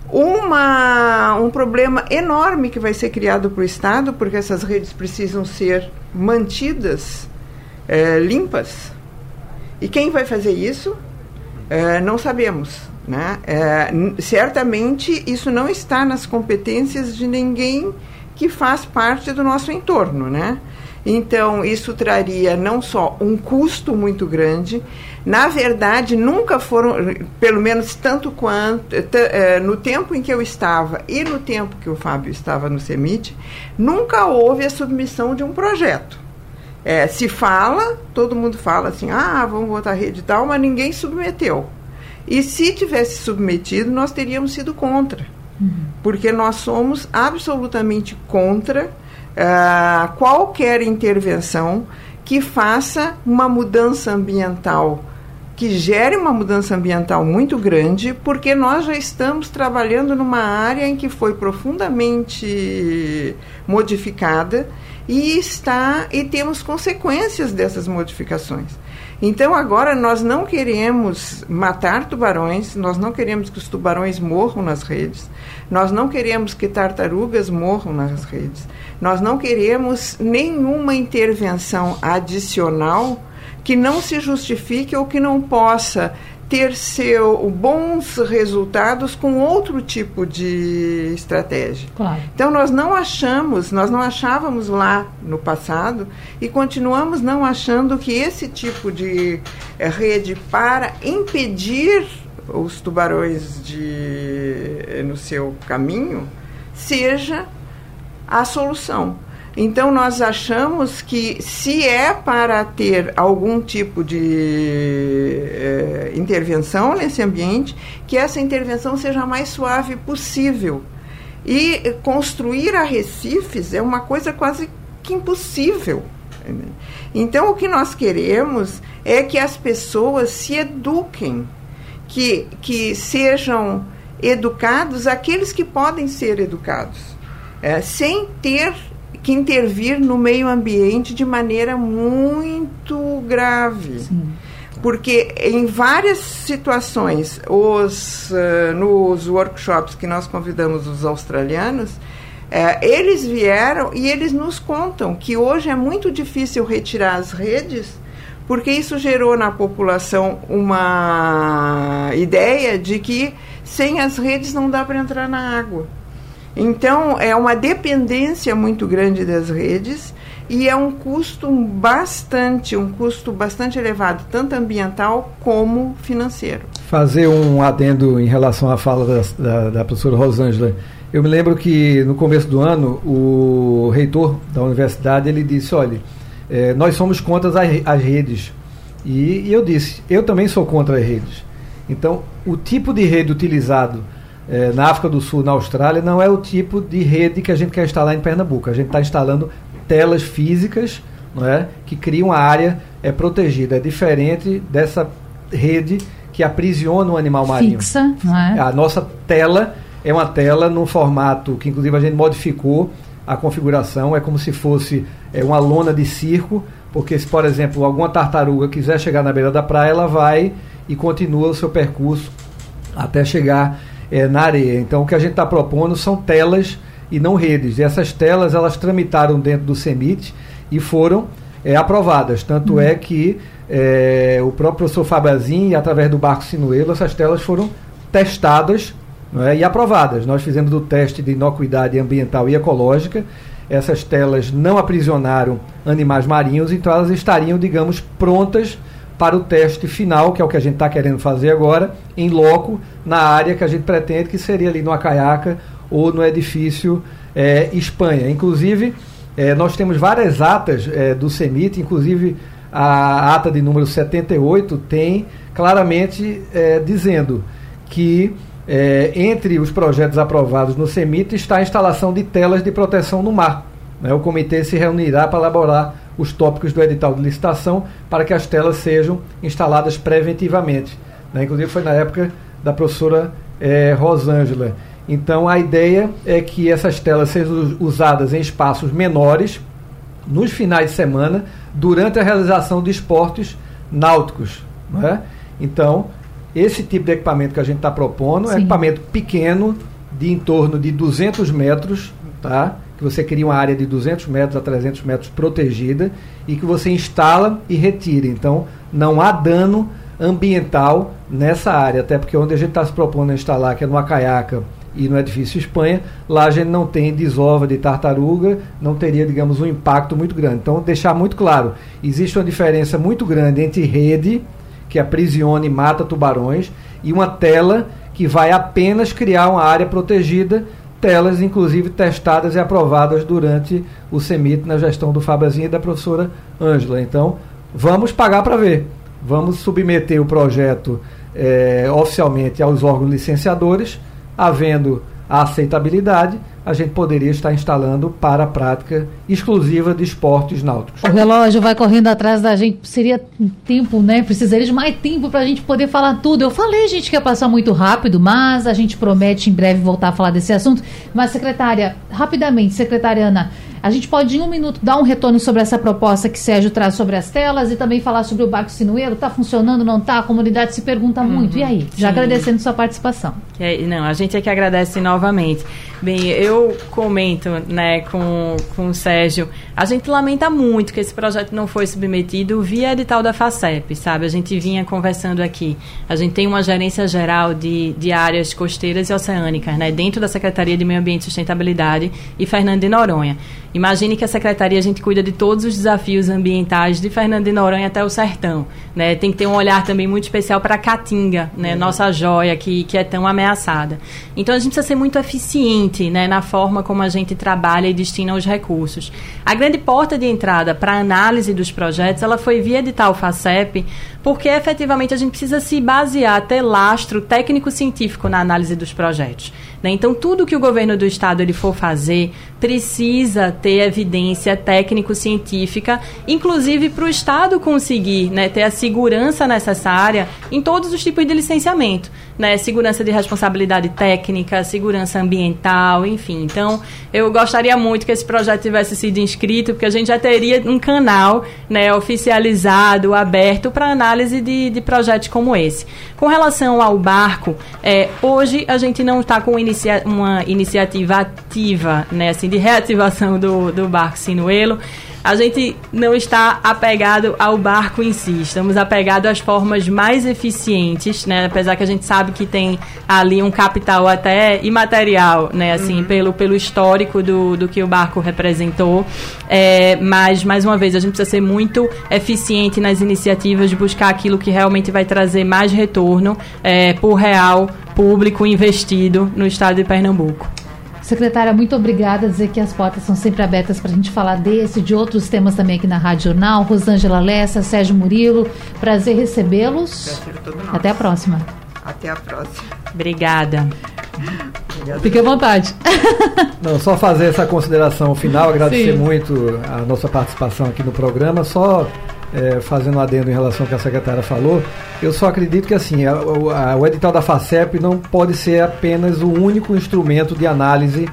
uma, um problema enorme que vai ser criado para o Estado, porque essas redes precisam ser mantidas é, limpas. E quem vai fazer isso? É, não sabemos. Né? É, certamente isso não está nas competências de ninguém que faz parte do nosso entorno. Né? Então, isso traria não só um custo muito grande, na verdade, nunca foram, pelo menos tanto quanto, é, no tempo em que eu estava e no tempo que o Fábio estava no CEMIT, nunca houve a submissão de um projeto. É, se fala, todo mundo fala assim, ah, vamos botar rede e tal, mas ninguém submeteu. E se tivesse submetido, nós teríamos sido contra. Uhum. Porque nós somos absolutamente contra uh, qualquer intervenção que faça uma mudança ambiental, que gere uma mudança ambiental muito grande, porque nós já estamos trabalhando numa área em que foi profundamente modificada e está e temos consequências dessas modificações. Então agora nós não queremos matar tubarões, nós não queremos que os tubarões morram nas redes, nós não queremos que tartarugas morram nas redes, nós não queremos nenhuma intervenção adicional que não se justifique ou que não possa ter seu bons resultados com outro tipo de estratégia. Claro. Então nós não achamos, nós não achávamos lá no passado e continuamos não achando que esse tipo de é, rede para impedir os tubarões de eh, no seu caminho seja a solução. Então, nós achamos que, se é para ter algum tipo de eh, intervenção nesse ambiente, que essa intervenção seja a mais suave possível. E construir arrecifes é uma coisa quase que impossível. Então, o que nós queremos é que as pessoas se eduquem, que, que sejam educados aqueles que podem ser educados, é, sem ter que intervir no meio ambiente de maneira muito grave. Sim. Porque em várias situações, os, uh, nos workshops que nós convidamos os australianos, uh, eles vieram e eles nos contam que hoje é muito difícil retirar as redes, porque isso gerou na população uma ideia de que sem as redes não dá para entrar na água. Então, é uma dependência muito grande das redes e é um custo bastante, um custo bastante elevado, tanto ambiental como financeiro. Fazer um adendo em relação à fala da, da, da professora Rosângela. Eu me lembro que no começo do ano o reitor da universidade ele disse, olha, é, nós somos contra as, redes. E, e, eu disse, eu também sou contra as redes. Então, o tipo de rede utilizado é, na África do Sul, na Austrália, não é o tipo de rede que a gente quer instalar em Pernambuco. A gente está instalando telas físicas não é, que criam a área é, protegida. É diferente dessa rede que aprisiona um animal marinho. Fixa, não é? A nossa tela é uma tela num formato que, inclusive, a gente modificou a configuração. É como se fosse é, uma lona de circo, porque se, por exemplo, alguma tartaruga quiser chegar na beira da praia, ela vai e continua o seu percurso até chegar é, na areia. Então, o que a gente está propondo são telas e não redes. E essas telas elas tramitaram dentro do CEMIT e foram é, aprovadas. Tanto uhum. é que é, o próprio professor Fabrazin, através do Barco Sinuelo, essas telas foram testadas é, e aprovadas. Nós fizemos o teste de inocuidade ambiental e ecológica. Essas telas não aprisionaram animais marinhos, então elas estariam, digamos, prontas para o teste final, que é o que a gente está querendo fazer agora, em loco, na área que a gente pretende, que seria ali no Acaiaca ou no edifício é, Espanha. Inclusive, é, nós temos várias atas é, do CEMIT, inclusive a ata de número 78 tem claramente dizendo que entre os projetos aprovados no CEMIT está a instalação de telas de proteção no mar. Né? O comitê se reunirá para elaborar os tópicos do edital de licitação para que as telas sejam instaladas preventivamente. Né? Inclusive foi na época da professora é, Rosângela. Então a ideia é que essas telas sejam usadas em espaços menores, nos finais de semana, durante a realização de esportes náuticos. É? Então, esse tipo de equipamento que a gente está propondo Sim. é equipamento pequeno, de em torno de 200 metros, tá? Que você cria uma área de 200 metros a 300 metros protegida e que você instala e retira. Então, não há dano ambiental nessa área, até porque onde a gente está se propondo a instalar, que é numa caiaca e no edifício Espanha, lá a gente não tem desova de tartaruga, não teria, digamos, um impacto muito grande. Então, deixar muito claro, existe uma diferença muito grande entre rede, que aprisiona e mata tubarões, e uma tela que vai apenas criar uma área protegida telas, inclusive testadas e aprovadas durante o CEMIT na gestão do Fabrazinho e da professora Ângela. Então, vamos pagar para ver. Vamos submeter o projeto é, oficialmente aos órgãos licenciadores, havendo a aceitabilidade, a gente poderia estar instalando para a prática exclusiva de esportes náuticos. O relógio vai correndo atrás da gente, seria tempo, né? Precisaria de mais tempo para a gente poder falar tudo. Eu falei, gente, que ia passar muito rápido, mas a gente promete em breve voltar a falar desse assunto. Mas, secretária, rapidamente, secretária Ana, a gente pode, em um minuto, dar um retorno sobre essa proposta que Sérgio traz sobre as telas e também falar sobre o barco sinueiro. Está funcionando, não está? A comunidade se pergunta uhum, muito. E aí? Já sim. agradecendo sua participação. É, não, a gente é que agradece novamente. Bem, eu comento né, com, com o Sérgio, a gente lamenta muito que esse projeto não foi submetido via edital da FACEP, sabe? A gente vinha conversando aqui. A gente tem uma gerência geral de, de áreas costeiras e oceânicas, né, dentro da Secretaria de Meio Ambiente e Sustentabilidade e Fernando de Noronha. Imagine que a secretaria a gente cuida de todos os desafios ambientais de Fernando de Noronha até o sertão, né? Tem que ter um olhar também muito especial para a Caatinga, né? Uhum. Nossa joia que, que é tão ameaçada. Então a gente precisa ser muito eficiente, né, na forma como a gente trabalha e destina os recursos. A grande porta de entrada para a análise dos projetos, ela foi via edital FACEP, porque efetivamente a gente precisa se basear, ter lastro técnico-científico na análise dos projetos. Né? Então, tudo que o governo do estado ele for fazer precisa ter evidência técnico-científica, inclusive para o Estado conseguir né, ter a segurança necessária em todos os tipos de licenciamento né, segurança de responsabilidade técnica, segurança ambiental, enfim. Então, eu gostaria muito que esse projeto tivesse sido inscrito, porque a gente já teria um canal né, oficializado, aberto para análise de, de projetos como esse. Com relação ao barco, é, hoje a gente não está com inicia uma iniciativa ativa, né, assim, de reativação do, do barco Sinuelo a gente não está apegado ao barco em si, estamos apegados às formas mais eficientes, né? Apesar que a gente sabe que tem ali um capital até imaterial, né? Assim, uhum. pelo, pelo histórico do, do que o barco representou. É, mas, mais uma vez, a gente precisa ser muito eficiente nas iniciativas de buscar aquilo que realmente vai trazer mais retorno é, por real público investido no estado de Pernambuco. Secretária, muito obrigada. Dizer que as portas são sempre abertas para a gente falar desse, de outros temas também aqui na Rádio Jornal. Rosângela Lessa, Sérgio Murilo, prazer recebê-los. Até a próxima. Até a próxima. Obrigada. Fique à vontade. <laughs> Não, só fazer essa consideração final, agradecer Sim. muito a nossa participação aqui no programa. Só é, fazendo um adendo em relação ao que a secretária falou, eu só acredito que assim, a, a, o edital da FACEP não pode ser apenas o único instrumento de análise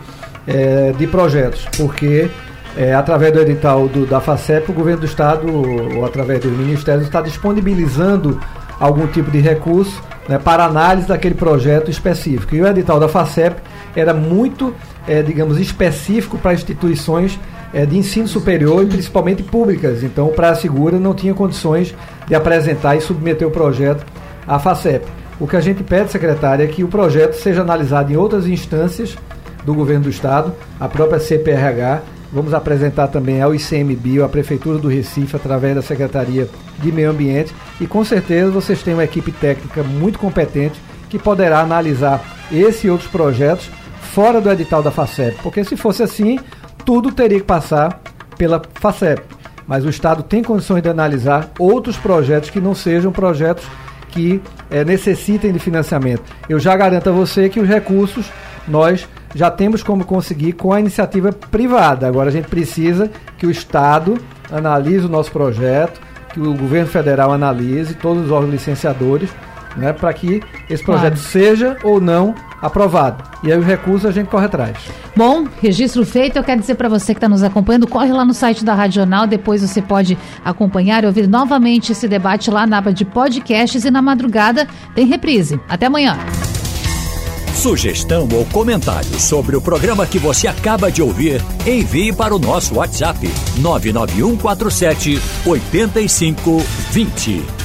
é, de projetos, porque é, através do edital do, da FACEP, o governo do Estado, ou, através dos ministérios, está disponibilizando algum tipo de recurso né, para análise daquele projeto específico. E o edital da FACEP era muito, é, digamos, específico para instituições é, de ensino superior e principalmente públicas. Então, o Praia Segura não tinha condições de apresentar e submeter o projeto à FACEP. O que a gente pede, secretária, é que o projeto seja analisado em outras instâncias do governo do Estado, a própria CPRH. Vamos apresentar também ao ICMBio, à Prefeitura do Recife, através da Secretaria de Meio Ambiente. E com certeza vocês têm uma equipe técnica muito competente que poderá analisar esse e outros projetos fora do edital da FACEP. Porque se fosse assim, tudo teria que passar pela FACEP. Mas o Estado tem condições de analisar outros projetos que não sejam projetos que é, necessitem de financiamento. Eu já garanto a você que os recursos nós já temos como conseguir com a iniciativa privada. Agora a gente precisa que o Estado analise o nosso projeto, que o governo federal analise, todos os órgãos licenciadores, né, para que esse projeto claro. seja ou não aprovado. E aí o recurso a gente corre atrás. Bom, registro feito. Eu quero dizer para você que está nos acompanhando, corre lá no site da Rádio Jornal. Depois você pode acompanhar e ouvir novamente esse debate lá na aba de podcasts e na madrugada tem reprise. Até amanhã. Sugestão ou comentário sobre o programa que você acaba de ouvir, envie para o nosso WhatsApp 99147 8520.